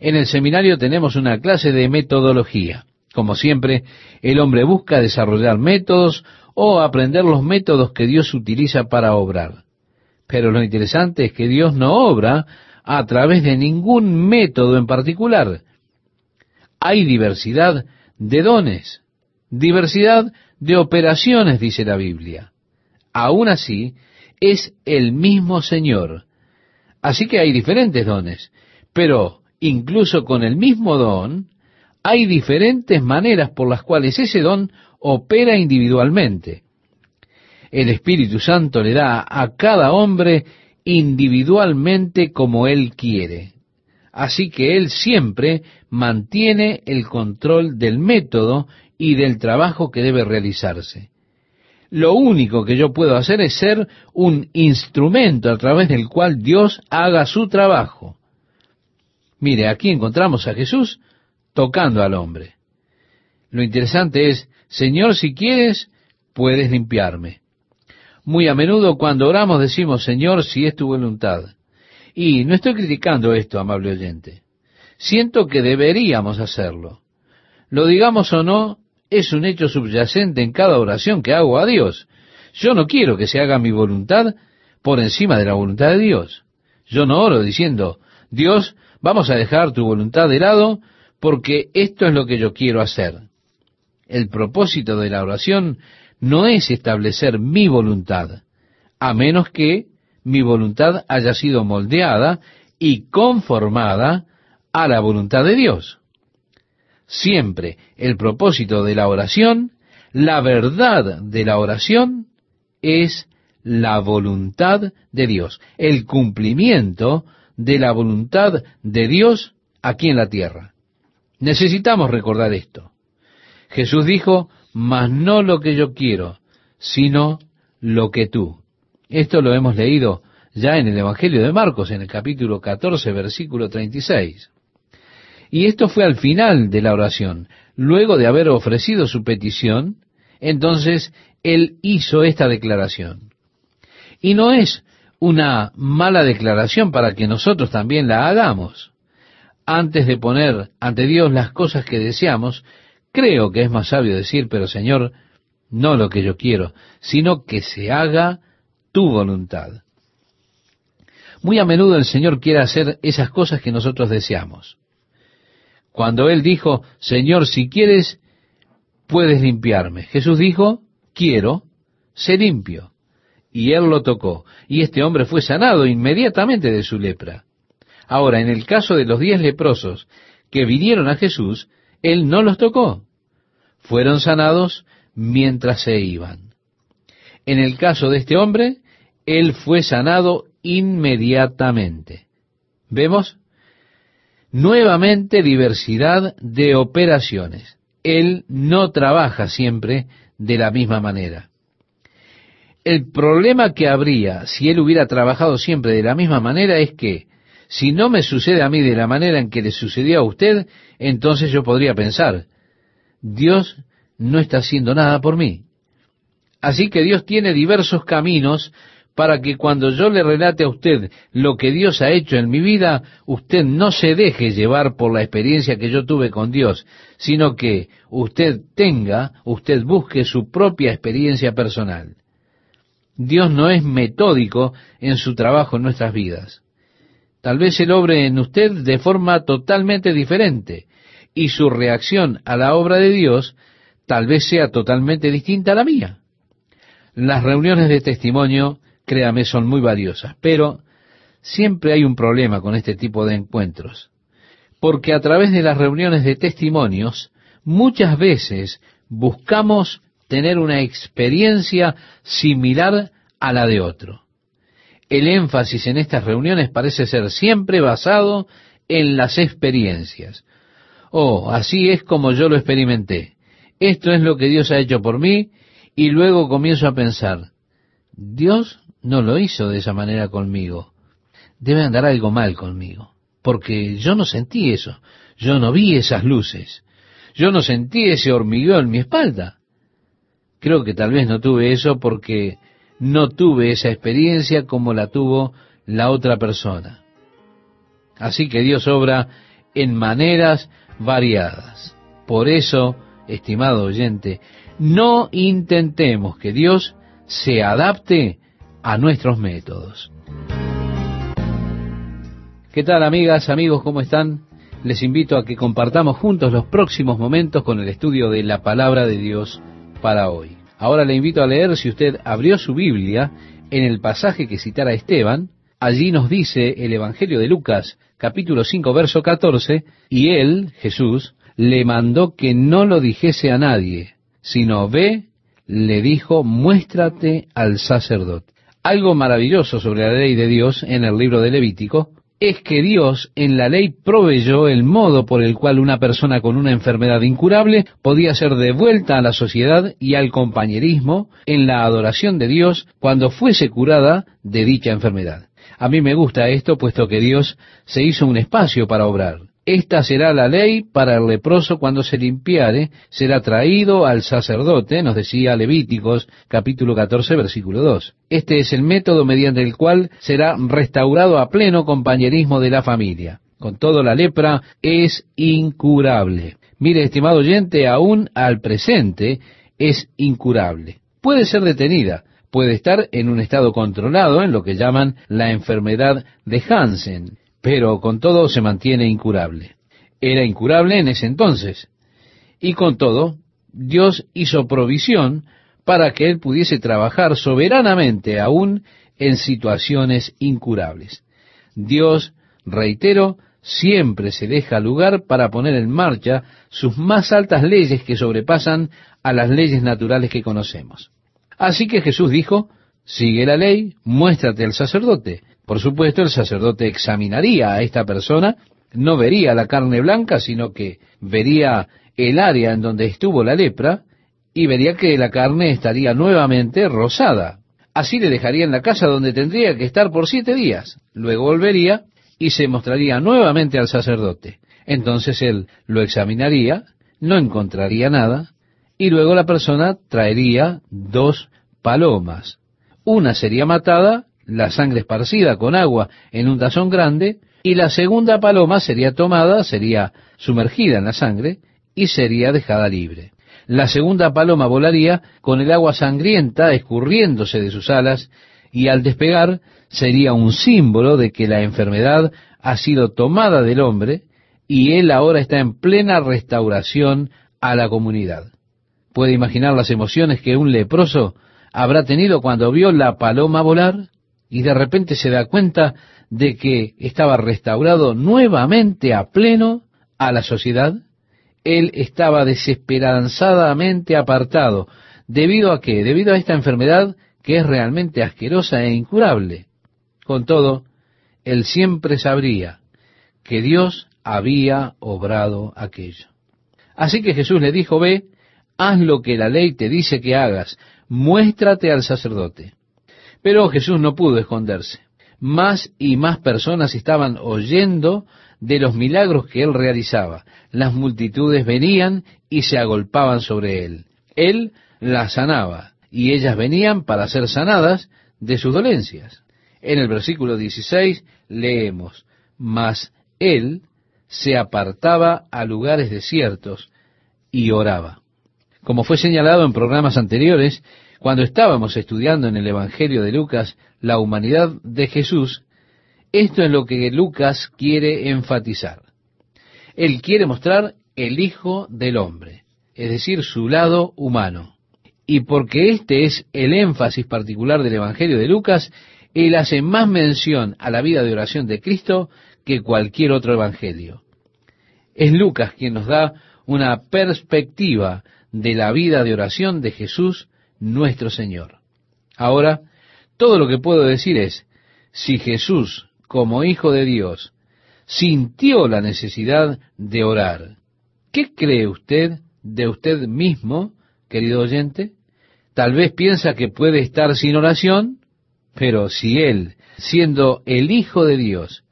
En el seminario tenemos una clase de metodología. Como siempre, el hombre busca desarrollar métodos o aprender los métodos que Dios utiliza para obrar. Pero lo interesante es que Dios no obra a través de ningún método en particular. Hay diversidad de dones, diversidad de operaciones, dice la Biblia. Aún así, es el mismo Señor. Así que hay diferentes dones, pero incluso con el mismo don, hay diferentes maneras por las cuales ese don opera individualmente. El Espíritu Santo le da a cada hombre individualmente como Él quiere. Así que Él siempre mantiene el control del método y del trabajo que debe realizarse. Lo único que yo puedo hacer es ser un instrumento a través del cual Dios haga su trabajo. Mire, aquí encontramos a Jesús tocando al hombre. Lo interesante es, Señor, si quieres, puedes limpiarme. Muy a menudo cuando oramos decimos, Señor, si es tu voluntad. Y no estoy criticando esto, amable oyente. Siento que deberíamos hacerlo. Lo digamos o no, es un hecho subyacente en cada oración que hago a Dios. Yo no quiero que se haga mi voluntad por encima de la voluntad de Dios. Yo no oro diciendo, Dios, Vamos a dejar tu voluntad de lado porque esto es lo que yo quiero hacer. El propósito de la oración no es establecer mi voluntad, a menos que mi voluntad haya sido moldeada y conformada a la voluntad de Dios. Siempre el propósito de la oración, la verdad de la oración, es la voluntad de Dios, el cumplimiento de la voluntad de Dios aquí en la tierra. Necesitamos recordar esto. Jesús dijo, mas no lo que yo quiero, sino lo que tú. Esto lo hemos leído ya en el Evangelio de Marcos, en el capítulo 14, versículo 36. Y esto fue al final de la oración. Luego de haber ofrecido su petición, entonces él hizo esta declaración. Y no es una mala declaración para que nosotros también la hagamos. Antes de poner ante Dios las cosas que deseamos, creo que es más sabio decir, pero Señor, no lo que yo quiero, sino que se haga tu voluntad. Muy a menudo el Señor quiere hacer esas cosas que nosotros deseamos. Cuando Él dijo, Señor, si quieres, puedes limpiarme. Jesús dijo, quiero, sé limpio. Y Él lo tocó. Y este hombre fue sanado inmediatamente de su lepra. Ahora, en el caso de los diez leprosos que vinieron a Jesús, Él no los tocó. Fueron sanados mientras se iban. En el caso de este hombre, Él fue sanado inmediatamente. ¿Vemos? Nuevamente diversidad de operaciones. Él no trabaja siempre de la misma manera. El problema que habría si él hubiera trabajado siempre de la misma manera es que si no me sucede a mí de la manera en que le sucedió a usted, entonces yo podría pensar, Dios no está haciendo nada por mí. Así que Dios tiene diversos caminos para que cuando yo le relate a usted lo que Dios ha hecho en mi vida, usted no se deje llevar por la experiencia que yo tuve con Dios, sino que usted tenga, usted busque su propia experiencia personal. Dios no es metódico en su trabajo en nuestras vidas. Tal vez Él obre en usted de forma totalmente diferente y su reacción a la obra de Dios tal vez sea totalmente distinta a la mía. Las reuniones de testimonio créame, son muy valiosas. Pero siempre hay un problema con este tipo de encuentros, porque a través de las reuniones de testimonios, muchas veces buscamos tener una experiencia similar a la de otro. El énfasis en estas reuniones parece ser siempre basado en las experiencias. Oh, así es como yo lo experimenté. Esto es lo que Dios ha hecho por mí y luego comienzo a pensar, Dios no lo hizo de esa manera conmigo. Debe andar algo mal conmigo, porque yo no sentí eso, yo no vi esas luces, yo no sentí ese hormigueo en mi espalda. Creo que tal vez no tuve eso porque no tuve esa experiencia como la tuvo la otra persona. Así que Dios obra en maneras variadas. Por eso, estimado oyente, no intentemos que Dios se adapte a nuestros métodos. ¿Qué tal amigas, amigos? ¿Cómo están? Les invito a que compartamos juntos los próximos momentos con el estudio de la palabra de Dios para hoy. Ahora le invito a leer, si usted abrió su Biblia, en el pasaje que citara Esteban, allí nos dice el Evangelio de Lucas, capítulo 5, verso 14, y él, Jesús, le mandó que no lo dijese a nadie, sino ve, le dijo, muéstrate al sacerdote. Algo maravilloso sobre la ley de Dios en el libro de Levítico es que Dios en la ley proveyó el modo por el cual una persona con una enfermedad incurable podía ser devuelta a la sociedad y al compañerismo en la adoración de Dios cuando fuese curada de dicha enfermedad. A mí me gusta esto puesto que Dios se hizo un espacio para obrar. Esta será la ley para el leproso cuando se limpiare, será traído al sacerdote, nos decía Levíticos capítulo 14 versículo 2. Este es el método mediante el cual será restaurado a pleno compañerismo de la familia. Con todo la lepra es incurable. Mire, estimado oyente, aún al presente es incurable. Puede ser detenida, puede estar en un estado controlado en lo que llaman la enfermedad de Hansen, pero con todo se mantiene incurable. Era incurable en ese entonces. Y con todo, Dios hizo provisión para que él pudiese trabajar soberanamente aún en situaciones incurables. Dios, reitero, siempre se deja lugar para poner en marcha sus más altas leyes que sobrepasan a las leyes naturales que conocemos. Así que Jesús dijo, sigue la ley, muéstrate al sacerdote. Por supuesto, el sacerdote examinaría a esta persona, no vería la carne blanca, sino que vería el área en donde estuvo la lepra y vería que la carne estaría nuevamente rosada. Así le dejaría en la casa donde tendría que estar por siete días. Luego volvería y se mostraría nuevamente al sacerdote. Entonces él lo examinaría, no encontraría nada, y luego la persona traería dos palomas. Una sería matada, la sangre esparcida con agua en un tazón grande, y la segunda paloma sería tomada, sería sumergida en la sangre, y sería dejada libre. La segunda paloma volaría con el agua sangrienta escurriéndose de sus alas, y al despegar sería un símbolo de que la enfermedad ha sido tomada del hombre, y él ahora está en plena restauración a la comunidad. ¿Puede imaginar las emociones que un leproso habrá tenido cuando vio la paloma volar y de repente se da cuenta de que estaba restaurado nuevamente a pleno a la sociedad? Él estaba desesperanzadamente apartado. ¿Debido a qué? Debido a esta enfermedad que es realmente asquerosa e incurable. Con todo, él siempre sabría que Dios había obrado aquello. Así que Jesús le dijo, ve, haz lo que la ley te dice que hagas, muéstrate al sacerdote. Pero Jesús no pudo esconderse. Más y más personas estaban oyendo de los milagros que él realizaba. Las multitudes venían y se agolpaban sobre él. Él las sanaba y ellas venían para ser sanadas de sus dolencias. En el versículo 16 leemos, mas él se apartaba a lugares desiertos y oraba. Como fue señalado en programas anteriores, cuando estábamos estudiando en el Evangelio de Lucas la humanidad de Jesús, esto es lo que Lucas quiere enfatizar. Él quiere mostrar el Hijo del Hombre, es decir, su lado humano. Y porque este es el énfasis particular del Evangelio de Lucas, él hace más mención a la vida de oración de Cristo que cualquier otro Evangelio. Es Lucas quien nos da una perspectiva de la vida de oración de Jesús nuestro Señor. Ahora, todo lo que puedo decir es, si Jesús, como Hijo de Dios, sintió la necesidad de orar, ¿qué cree usted de usted mismo, querido oyente? Tal vez piensa que puede estar sin oración, pero si Él, siendo el Hijo de Dios,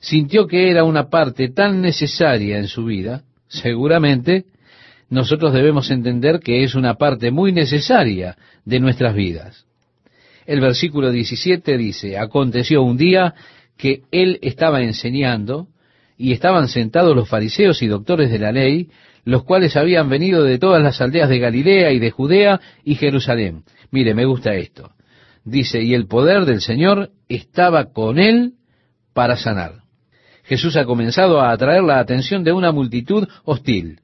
sintió que era una parte tan necesaria en su vida, seguramente nosotros debemos entender que es una parte muy necesaria de nuestras vidas. El versículo 17 dice, aconteció un día que él estaba enseñando y estaban sentados los fariseos y doctores de la ley, los cuales habían venido de todas las aldeas de Galilea y de Judea y Jerusalén. Mire, me gusta esto. Dice, y el poder del Señor estaba con él para sanar. Jesús ha comenzado a atraer la atención de una multitud hostil.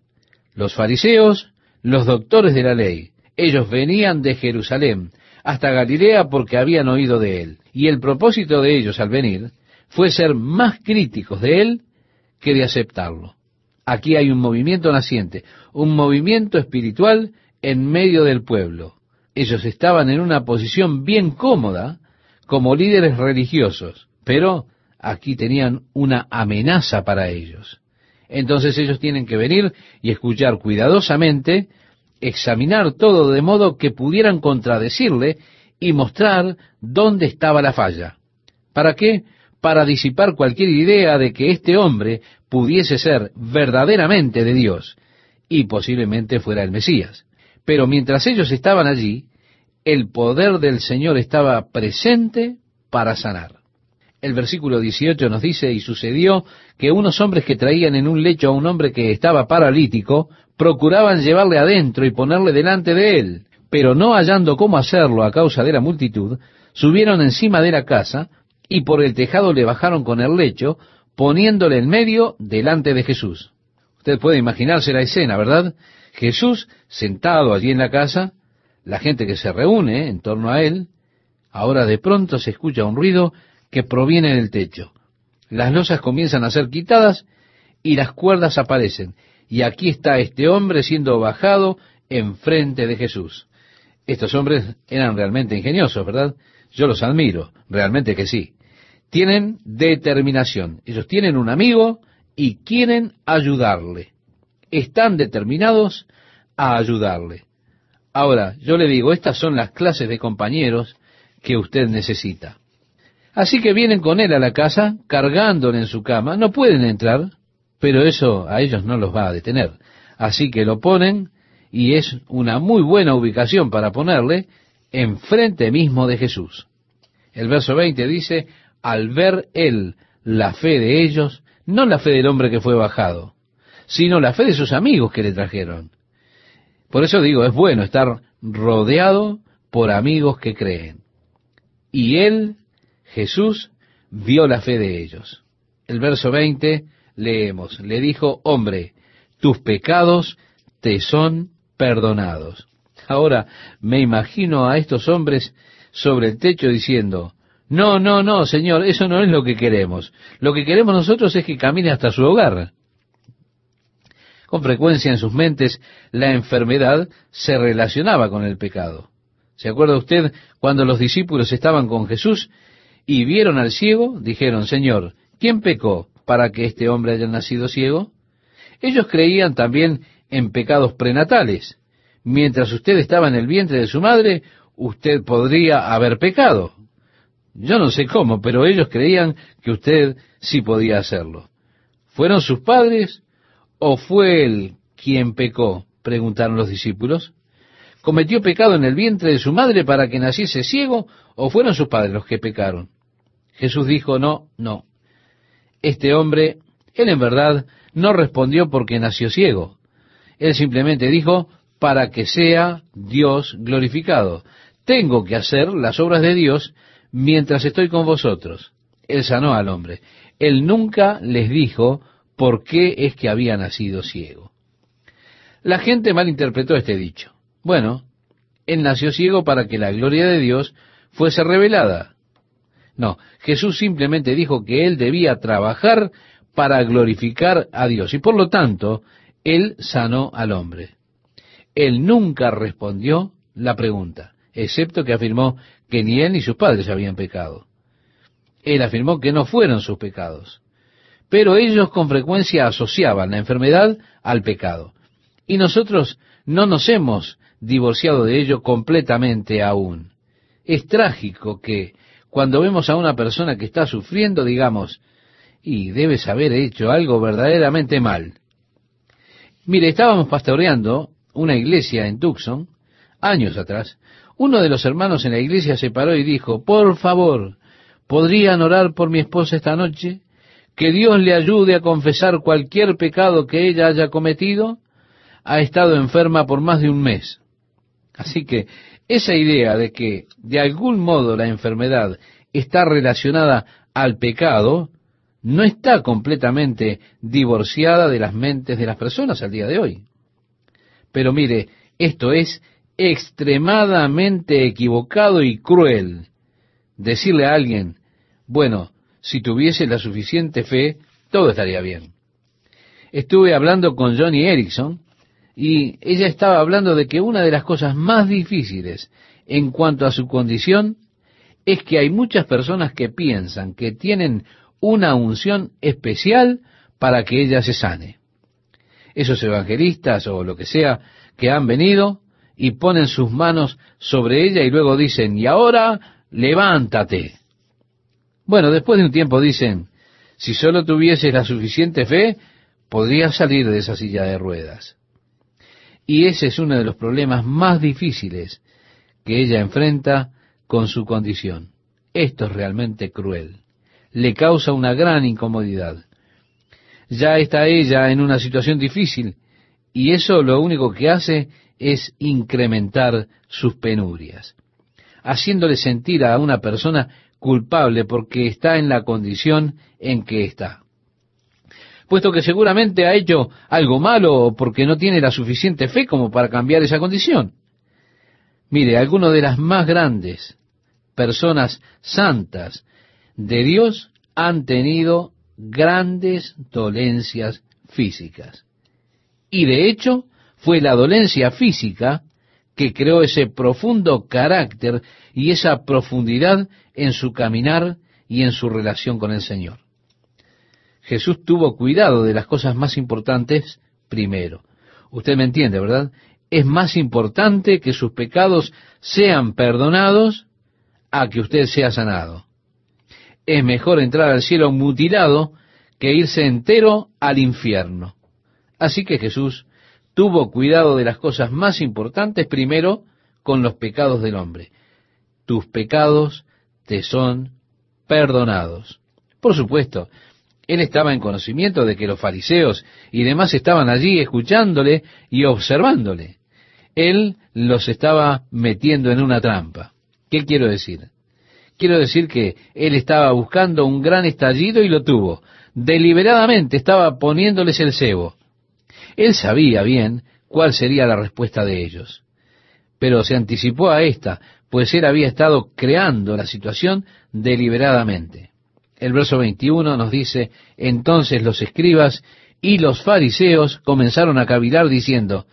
Los fariseos, los doctores de la ley, ellos venían de Jerusalén hasta Galilea porque habían oído de él. Y el propósito de ellos al venir fue ser más críticos de él que de aceptarlo. Aquí hay un movimiento naciente, un movimiento espiritual en medio del pueblo. Ellos estaban en una posición bien cómoda como líderes religiosos, pero aquí tenían una amenaza para ellos. Entonces ellos tienen que venir y escuchar cuidadosamente, examinar todo de modo que pudieran contradecirle y mostrar dónde estaba la falla. ¿Para qué? Para disipar cualquier idea de que este hombre pudiese ser verdaderamente de Dios y posiblemente fuera el Mesías. Pero mientras ellos estaban allí, el poder del Señor estaba presente para sanar. El versículo 18 nos dice, y sucedió que unos hombres que traían en un lecho a un hombre que estaba paralítico, procuraban llevarle adentro y ponerle delante de él, pero no hallando cómo hacerlo a causa de la multitud, subieron encima de la casa y por el tejado le bajaron con el lecho, poniéndole en medio delante de Jesús. Usted puede imaginarse la escena, ¿verdad? Jesús sentado allí en la casa, la gente que se reúne en torno a él, ahora de pronto se escucha un ruido que proviene del techo. Las losas comienzan a ser quitadas y las cuerdas aparecen. Y aquí está este hombre siendo bajado enfrente de Jesús. Estos hombres eran realmente ingeniosos, ¿verdad? Yo los admiro, realmente que sí. Tienen determinación. Ellos tienen un amigo y quieren ayudarle. Están determinados a ayudarle. Ahora, yo le digo, estas son las clases de compañeros que usted necesita. Así que vienen con él a la casa, cargándole en su cama. No pueden entrar, pero eso a ellos no los va a detener. Así que lo ponen y es una muy buena ubicación para ponerle enfrente mismo de Jesús. El verso 20 dice, al ver él la fe de ellos, no la fe del hombre que fue bajado, sino la fe de sus amigos que le trajeron. Por eso digo, es bueno estar rodeado por amigos que creen. Y él, Jesús, vio la fe de ellos. El verso 20 leemos, le dijo, hombre, tus pecados te son perdonados. Ahora me imagino a estos hombres sobre el techo diciendo, no, no, no, Señor, eso no es lo que queremos. Lo que queremos nosotros es que camine hasta su hogar. Con frecuencia en sus mentes la enfermedad se relacionaba con el pecado. ¿Se acuerda usted cuando los discípulos estaban con Jesús y vieron al ciego? Dijeron, Señor, ¿quién pecó para que este hombre haya nacido ciego? Ellos creían también en pecados prenatales. Mientras usted estaba en el vientre de su madre, usted podría haber pecado. Yo no sé cómo, pero ellos creían que usted sí podía hacerlo. ¿Fueron sus padres o fue él quien pecó? preguntaron los discípulos. ¿Cometió pecado en el vientre de su madre para que naciese ciego o fueron sus padres los que pecaron? Jesús dijo, no, no. Este hombre, él en verdad no respondió porque nació ciego. Él simplemente dijo, para que sea Dios glorificado. Tengo que hacer las obras de Dios mientras estoy con vosotros. Él sanó al hombre. Él nunca les dijo por qué es que había nacido ciego. La gente malinterpretó este dicho. Bueno, él nació ciego para que la gloria de Dios fuese revelada. No, Jesús simplemente dijo que él debía trabajar para glorificar a Dios y por lo tanto él sanó al hombre. Él nunca respondió la pregunta, excepto que afirmó que ni él ni sus padres habían pecado. Él afirmó que no fueron sus pecados. Pero ellos con frecuencia asociaban la enfermedad al pecado. Y nosotros no nos hemos divorciado de ello completamente aún. Es trágico que cuando vemos a una persona que está sufriendo, digamos, y debes haber hecho algo verdaderamente mal. Mire, estábamos pastoreando una iglesia en Tucson, años atrás, uno de los hermanos en la iglesia se paró y dijo, por favor, ¿podrían orar por mi esposa esta noche? Que Dios le ayude a confesar cualquier pecado que ella haya cometido. Ha estado enferma por más de un mes. Así que esa idea de que de algún modo la enfermedad está relacionada al pecado, no está completamente divorciada de las mentes de las personas al día de hoy. Pero mire, esto es extremadamente equivocado y cruel decirle a alguien, bueno, si tuviese la suficiente fe, todo estaría bien. Estuve hablando con Johnny Erickson y ella estaba hablando de que una de las cosas más difíciles en cuanto a su condición es que hay muchas personas que piensan que tienen una unción especial para que ella se sane. Esos evangelistas o lo que sea que han venido y ponen sus manos sobre ella y luego dicen, y ahora levántate. Bueno, después de un tiempo dicen, si solo tuvieses la suficiente fe, podrías salir de esa silla de ruedas. Y ese es uno de los problemas más difíciles que ella enfrenta con su condición. Esto es realmente cruel. Le causa una gran incomodidad. Ya está ella en una situación difícil y eso lo único que hace es incrementar sus penurias, haciéndole sentir a una persona culpable porque está en la condición en que está. Puesto que seguramente ha hecho algo malo porque no tiene la suficiente fe como para cambiar esa condición. Mire, algunas de las más grandes personas santas de Dios han tenido grandes dolencias físicas. Y de hecho, fue la dolencia física que creó ese profundo carácter y esa profundidad en su caminar y en su relación con el Señor. Jesús tuvo cuidado de las cosas más importantes primero. Usted me entiende, ¿verdad? Es más importante que sus pecados sean perdonados a que usted sea sanado. Es mejor entrar al cielo mutilado que irse entero al infierno. Así que Jesús tuvo cuidado de las cosas más importantes primero con los pecados del hombre. Tus pecados te son perdonados. Por supuesto, él estaba en conocimiento de que los fariseos y demás estaban allí escuchándole y observándole. Él los estaba metiendo en una trampa. ¿Qué quiero decir? Quiero decir que él estaba buscando un gran estallido y lo tuvo. Deliberadamente estaba poniéndoles el cebo. Él sabía bien cuál sería la respuesta de ellos. Pero se anticipó a esta, pues él había estado creando la situación deliberadamente. El verso 21 nos dice, entonces los escribas y los fariseos comenzaron a cavilar diciendo,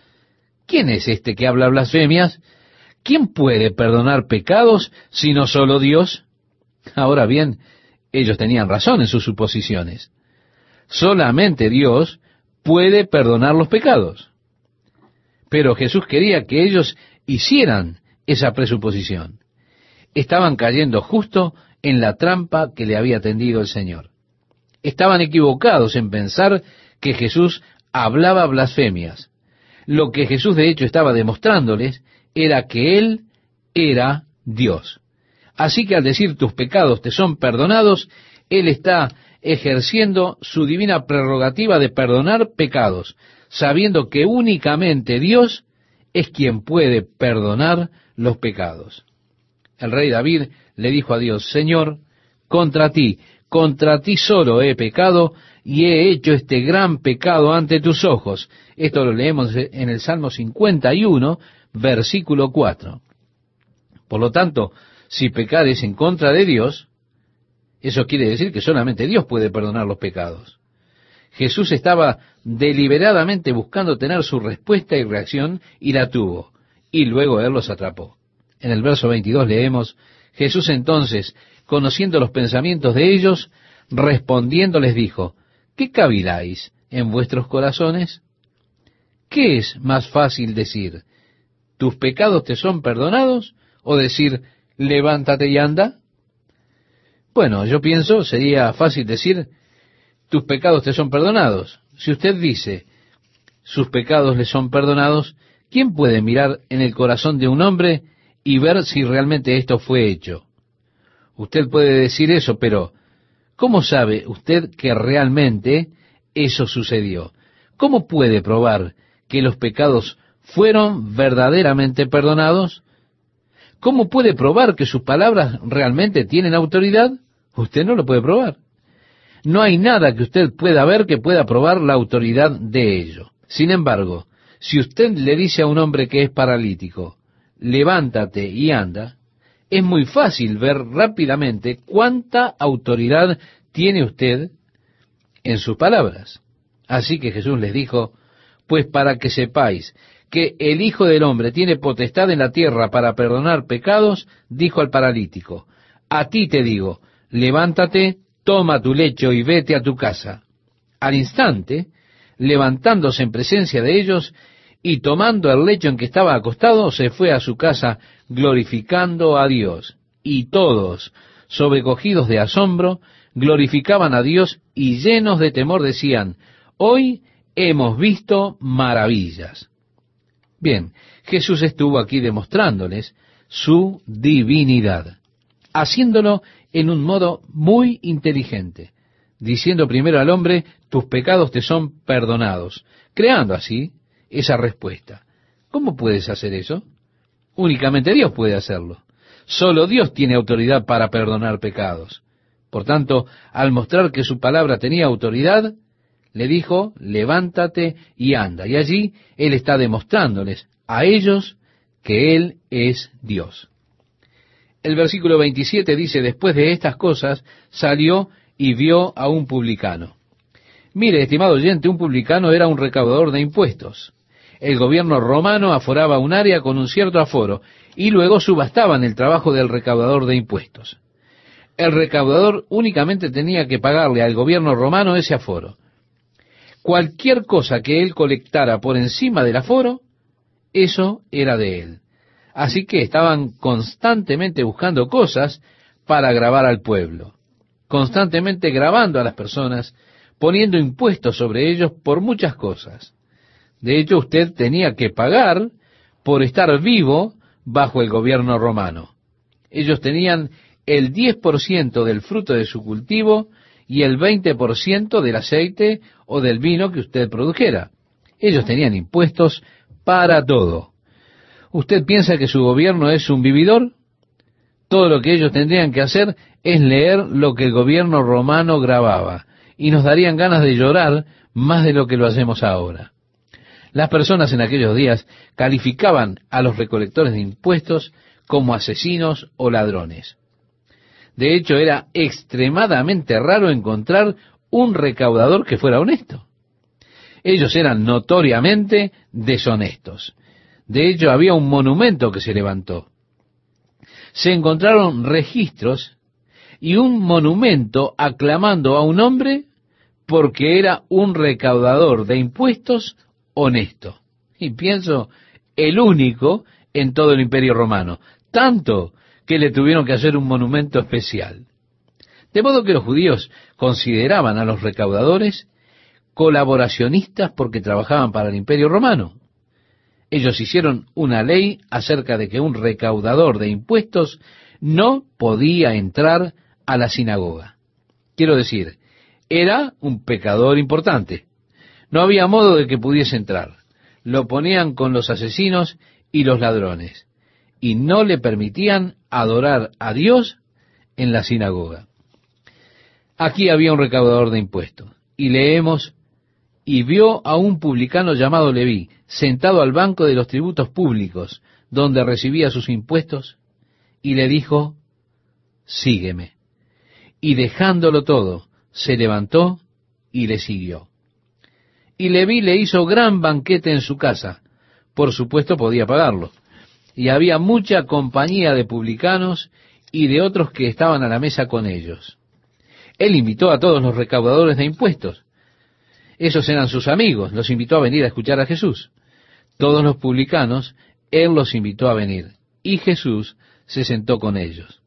¿quién es este que habla blasfemias? ¿Quién puede perdonar pecados sino solo Dios? Ahora bien, ellos tenían razón en sus suposiciones. Solamente Dios puede perdonar los pecados. Pero Jesús quería que ellos hicieran esa presuposición. Estaban cayendo justo en la trampa que le había tendido el Señor. Estaban equivocados en pensar que Jesús hablaba blasfemias. Lo que Jesús de hecho estaba demostrándoles era que Él era Dios. Así que al decir tus pecados te son perdonados, Él está ejerciendo su divina prerrogativa de perdonar pecados, sabiendo que únicamente Dios es quien puede perdonar los pecados. El rey David le dijo a Dios, Señor, contra ti, contra ti solo he pecado y he hecho este gran pecado ante tus ojos. Esto lo leemos en el Salmo 51, versículo 4. Por lo tanto, si pecares en contra de Dios, eso quiere decir que solamente Dios puede perdonar los pecados. Jesús estaba deliberadamente buscando tener su respuesta y reacción y la tuvo, y luego Él los atrapó. En el verso 22 leemos, Jesús entonces, conociendo los pensamientos de ellos, respondiendo les dijo, ¿qué caviláis en vuestros corazones? ¿Qué es más fácil decir, tus pecados te son perdonados? o decir, levántate y anda? Bueno, yo pienso, sería fácil decir, tus pecados te son perdonados. Si usted dice, sus pecados le son perdonados, ¿quién puede mirar en el corazón de un hombre y ver si realmente esto fue hecho. Usted puede decir eso, pero ¿cómo sabe usted que realmente eso sucedió? ¿Cómo puede probar que los pecados fueron verdaderamente perdonados? ¿Cómo puede probar que sus palabras realmente tienen autoridad? Usted no lo puede probar. No hay nada que usted pueda ver que pueda probar la autoridad de ello. Sin embargo, si usted le dice a un hombre que es paralítico, levántate y anda, es muy fácil ver rápidamente cuánta autoridad tiene usted en sus palabras. Así que Jesús les dijo, pues para que sepáis que el Hijo del Hombre tiene potestad en la tierra para perdonar pecados, dijo al paralítico, a ti te digo, levántate, toma tu lecho y vete a tu casa. Al instante, levantándose en presencia de ellos, y tomando el lecho en que estaba acostado, se fue a su casa glorificando a Dios. Y todos, sobrecogidos de asombro, glorificaban a Dios y llenos de temor decían, hoy hemos visto maravillas. Bien, Jesús estuvo aquí demostrándoles su divinidad, haciéndolo en un modo muy inteligente, diciendo primero al hombre, tus pecados te son perdonados, creando así esa respuesta. ¿Cómo puedes hacer eso? Únicamente Dios puede hacerlo. Solo Dios tiene autoridad para perdonar pecados. Por tanto, al mostrar que su palabra tenía autoridad, le dijo, levántate y anda. Y allí Él está demostrándoles a ellos que Él es Dios. El versículo 27 dice, después de estas cosas, salió y vio a un publicano. Mire, estimado oyente, un publicano era un recaudador de impuestos. El gobierno romano aforaba un área con un cierto aforo y luego subastaban el trabajo del recaudador de impuestos. El recaudador únicamente tenía que pagarle al gobierno romano ese aforo. Cualquier cosa que él colectara por encima del aforo, eso era de él. Así que estaban constantemente buscando cosas para grabar al pueblo, constantemente grabando a las personas, poniendo impuestos sobre ellos por muchas cosas. De hecho, usted tenía que pagar por estar vivo bajo el gobierno romano. Ellos tenían el 10% del fruto de su cultivo y el 20% del aceite o del vino que usted produjera. Ellos tenían impuestos para todo. ¿Usted piensa que su gobierno es un vividor? Todo lo que ellos tendrían que hacer es leer lo que el gobierno romano grababa y nos darían ganas de llorar más de lo que lo hacemos ahora. Las personas en aquellos días calificaban a los recolectores de impuestos como asesinos o ladrones. De hecho, era extremadamente raro encontrar un recaudador que fuera honesto. Ellos eran notoriamente deshonestos. De hecho, había un monumento que se levantó. Se encontraron registros y un monumento aclamando a un hombre porque era un recaudador de impuestos honesto. Y pienso, el único en todo el imperio romano. Tanto que le tuvieron que hacer un monumento especial. De modo que los judíos consideraban a los recaudadores colaboracionistas porque trabajaban para el imperio romano. Ellos hicieron una ley acerca de que un recaudador de impuestos no podía entrar a la sinagoga. Quiero decir, era un pecador importante. No había modo de que pudiese entrar. Lo ponían con los asesinos y los ladrones. Y no le permitían adorar a Dios en la sinagoga. Aquí había un recaudador de impuestos. Y leemos, y vio a un publicano llamado Leví, sentado al banco de los tributos públicos, donde recibía sus impuestos, y le dijo, sígueme. Y dejándolo todo, se levantó y le siguió. Y Leví le hizo gran banquete en su casa, por supuesto podía pagarlo, y había mucha compañía de publicanos y de otros que estaban a la mesa con ellos. Él invitó a todos los recaudadores de impuestos. Esos eran sus amigos, los invitó a venir a escuchar a Jesús. Todos los publicanos, Él los invitó a venir, y Jesús se sentó con ellos.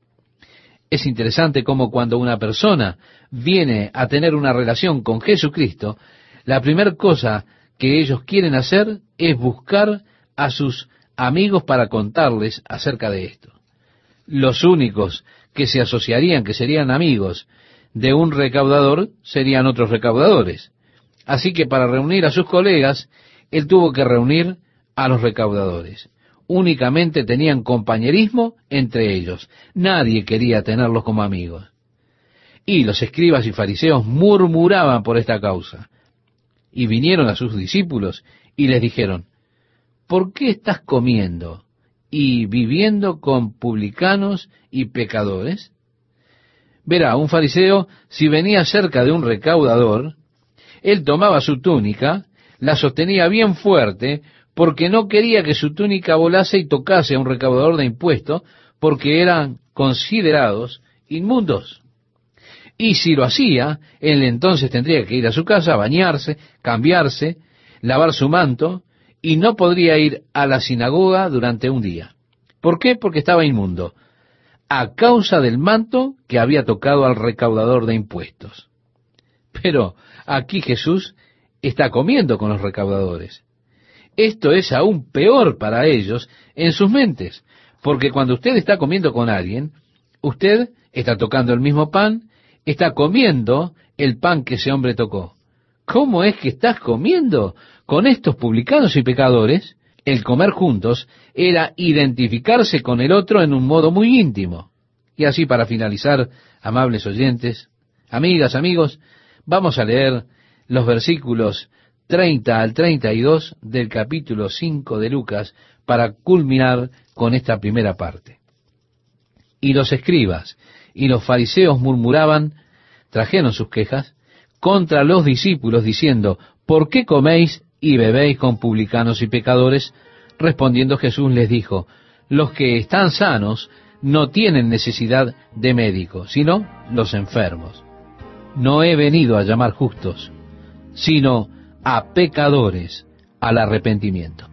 Es interesante cómo cuando una persona viene a tener una relación con Jesucristo, la primera cosa que ellos quieren hacer es buscar a sus amigos para contarles acerca de esto. Los únicos que se asociarían, que serían amigos de un recaudador, serían otros recaudadores. Así que para reunir a sus colegas, él tuvo que reunir a los recaudadores únicamente tenían compañerismo entre ellos. Nadie quería tenerlos como amigos. Y los escribas y fariseos murmuraban por esta causa. Y vinieron a sus discípulos y les dijeron, ¿por qué estás comiendo y viviendo con publicanos y pecadores? Verá, un fariseo, si venía cerca de un recaudador, él tomaba su túnica, la sostenía bien fuerte, porque no quería que su túnica volase y tocase a un recaudador de impuestos, porque eran considerados inmundos. Y si lo hacía, él entonces tendría que ir a su casa, bañarse, cambiarse, lavar su manto, y no podría ir a la sinagoga durante un día. ¿Por qué? Porque estaba inmundo, a causa del manto que había tocado al recaudador de impuestos. Pero aquí Jesús está comiendo con los recaudadores. Esto es aún peor para ellos en sus mentes, porque cuando usted está comiendo con alguien, usted está tocando el mismo pan, está comiendo el pan que ese hombre tocó. ¿Cómo es que estás comiendo con estos publicanos y pecadores? El comer juntos era identificarse con el otro en un modo muy íntimo. Y así para finalizar, amables oyentes, amigas, amigos, vamos a leer los versículos 30 al 32 del capítulo 5 de Lucas para culminar con esta primera parte. Y los escribas y los fariseos murmuraban, trajeron sus quejas, contra los discípulos diciendo, ¿por qué coméis y bebéis con publicanos y pecadores? Respondiendo Jesús les dijo, los que están sanos no tienen necesidad de médico, sino los enfermos. No he venido a llamar justos, sino a pecadores al arrepentimiento.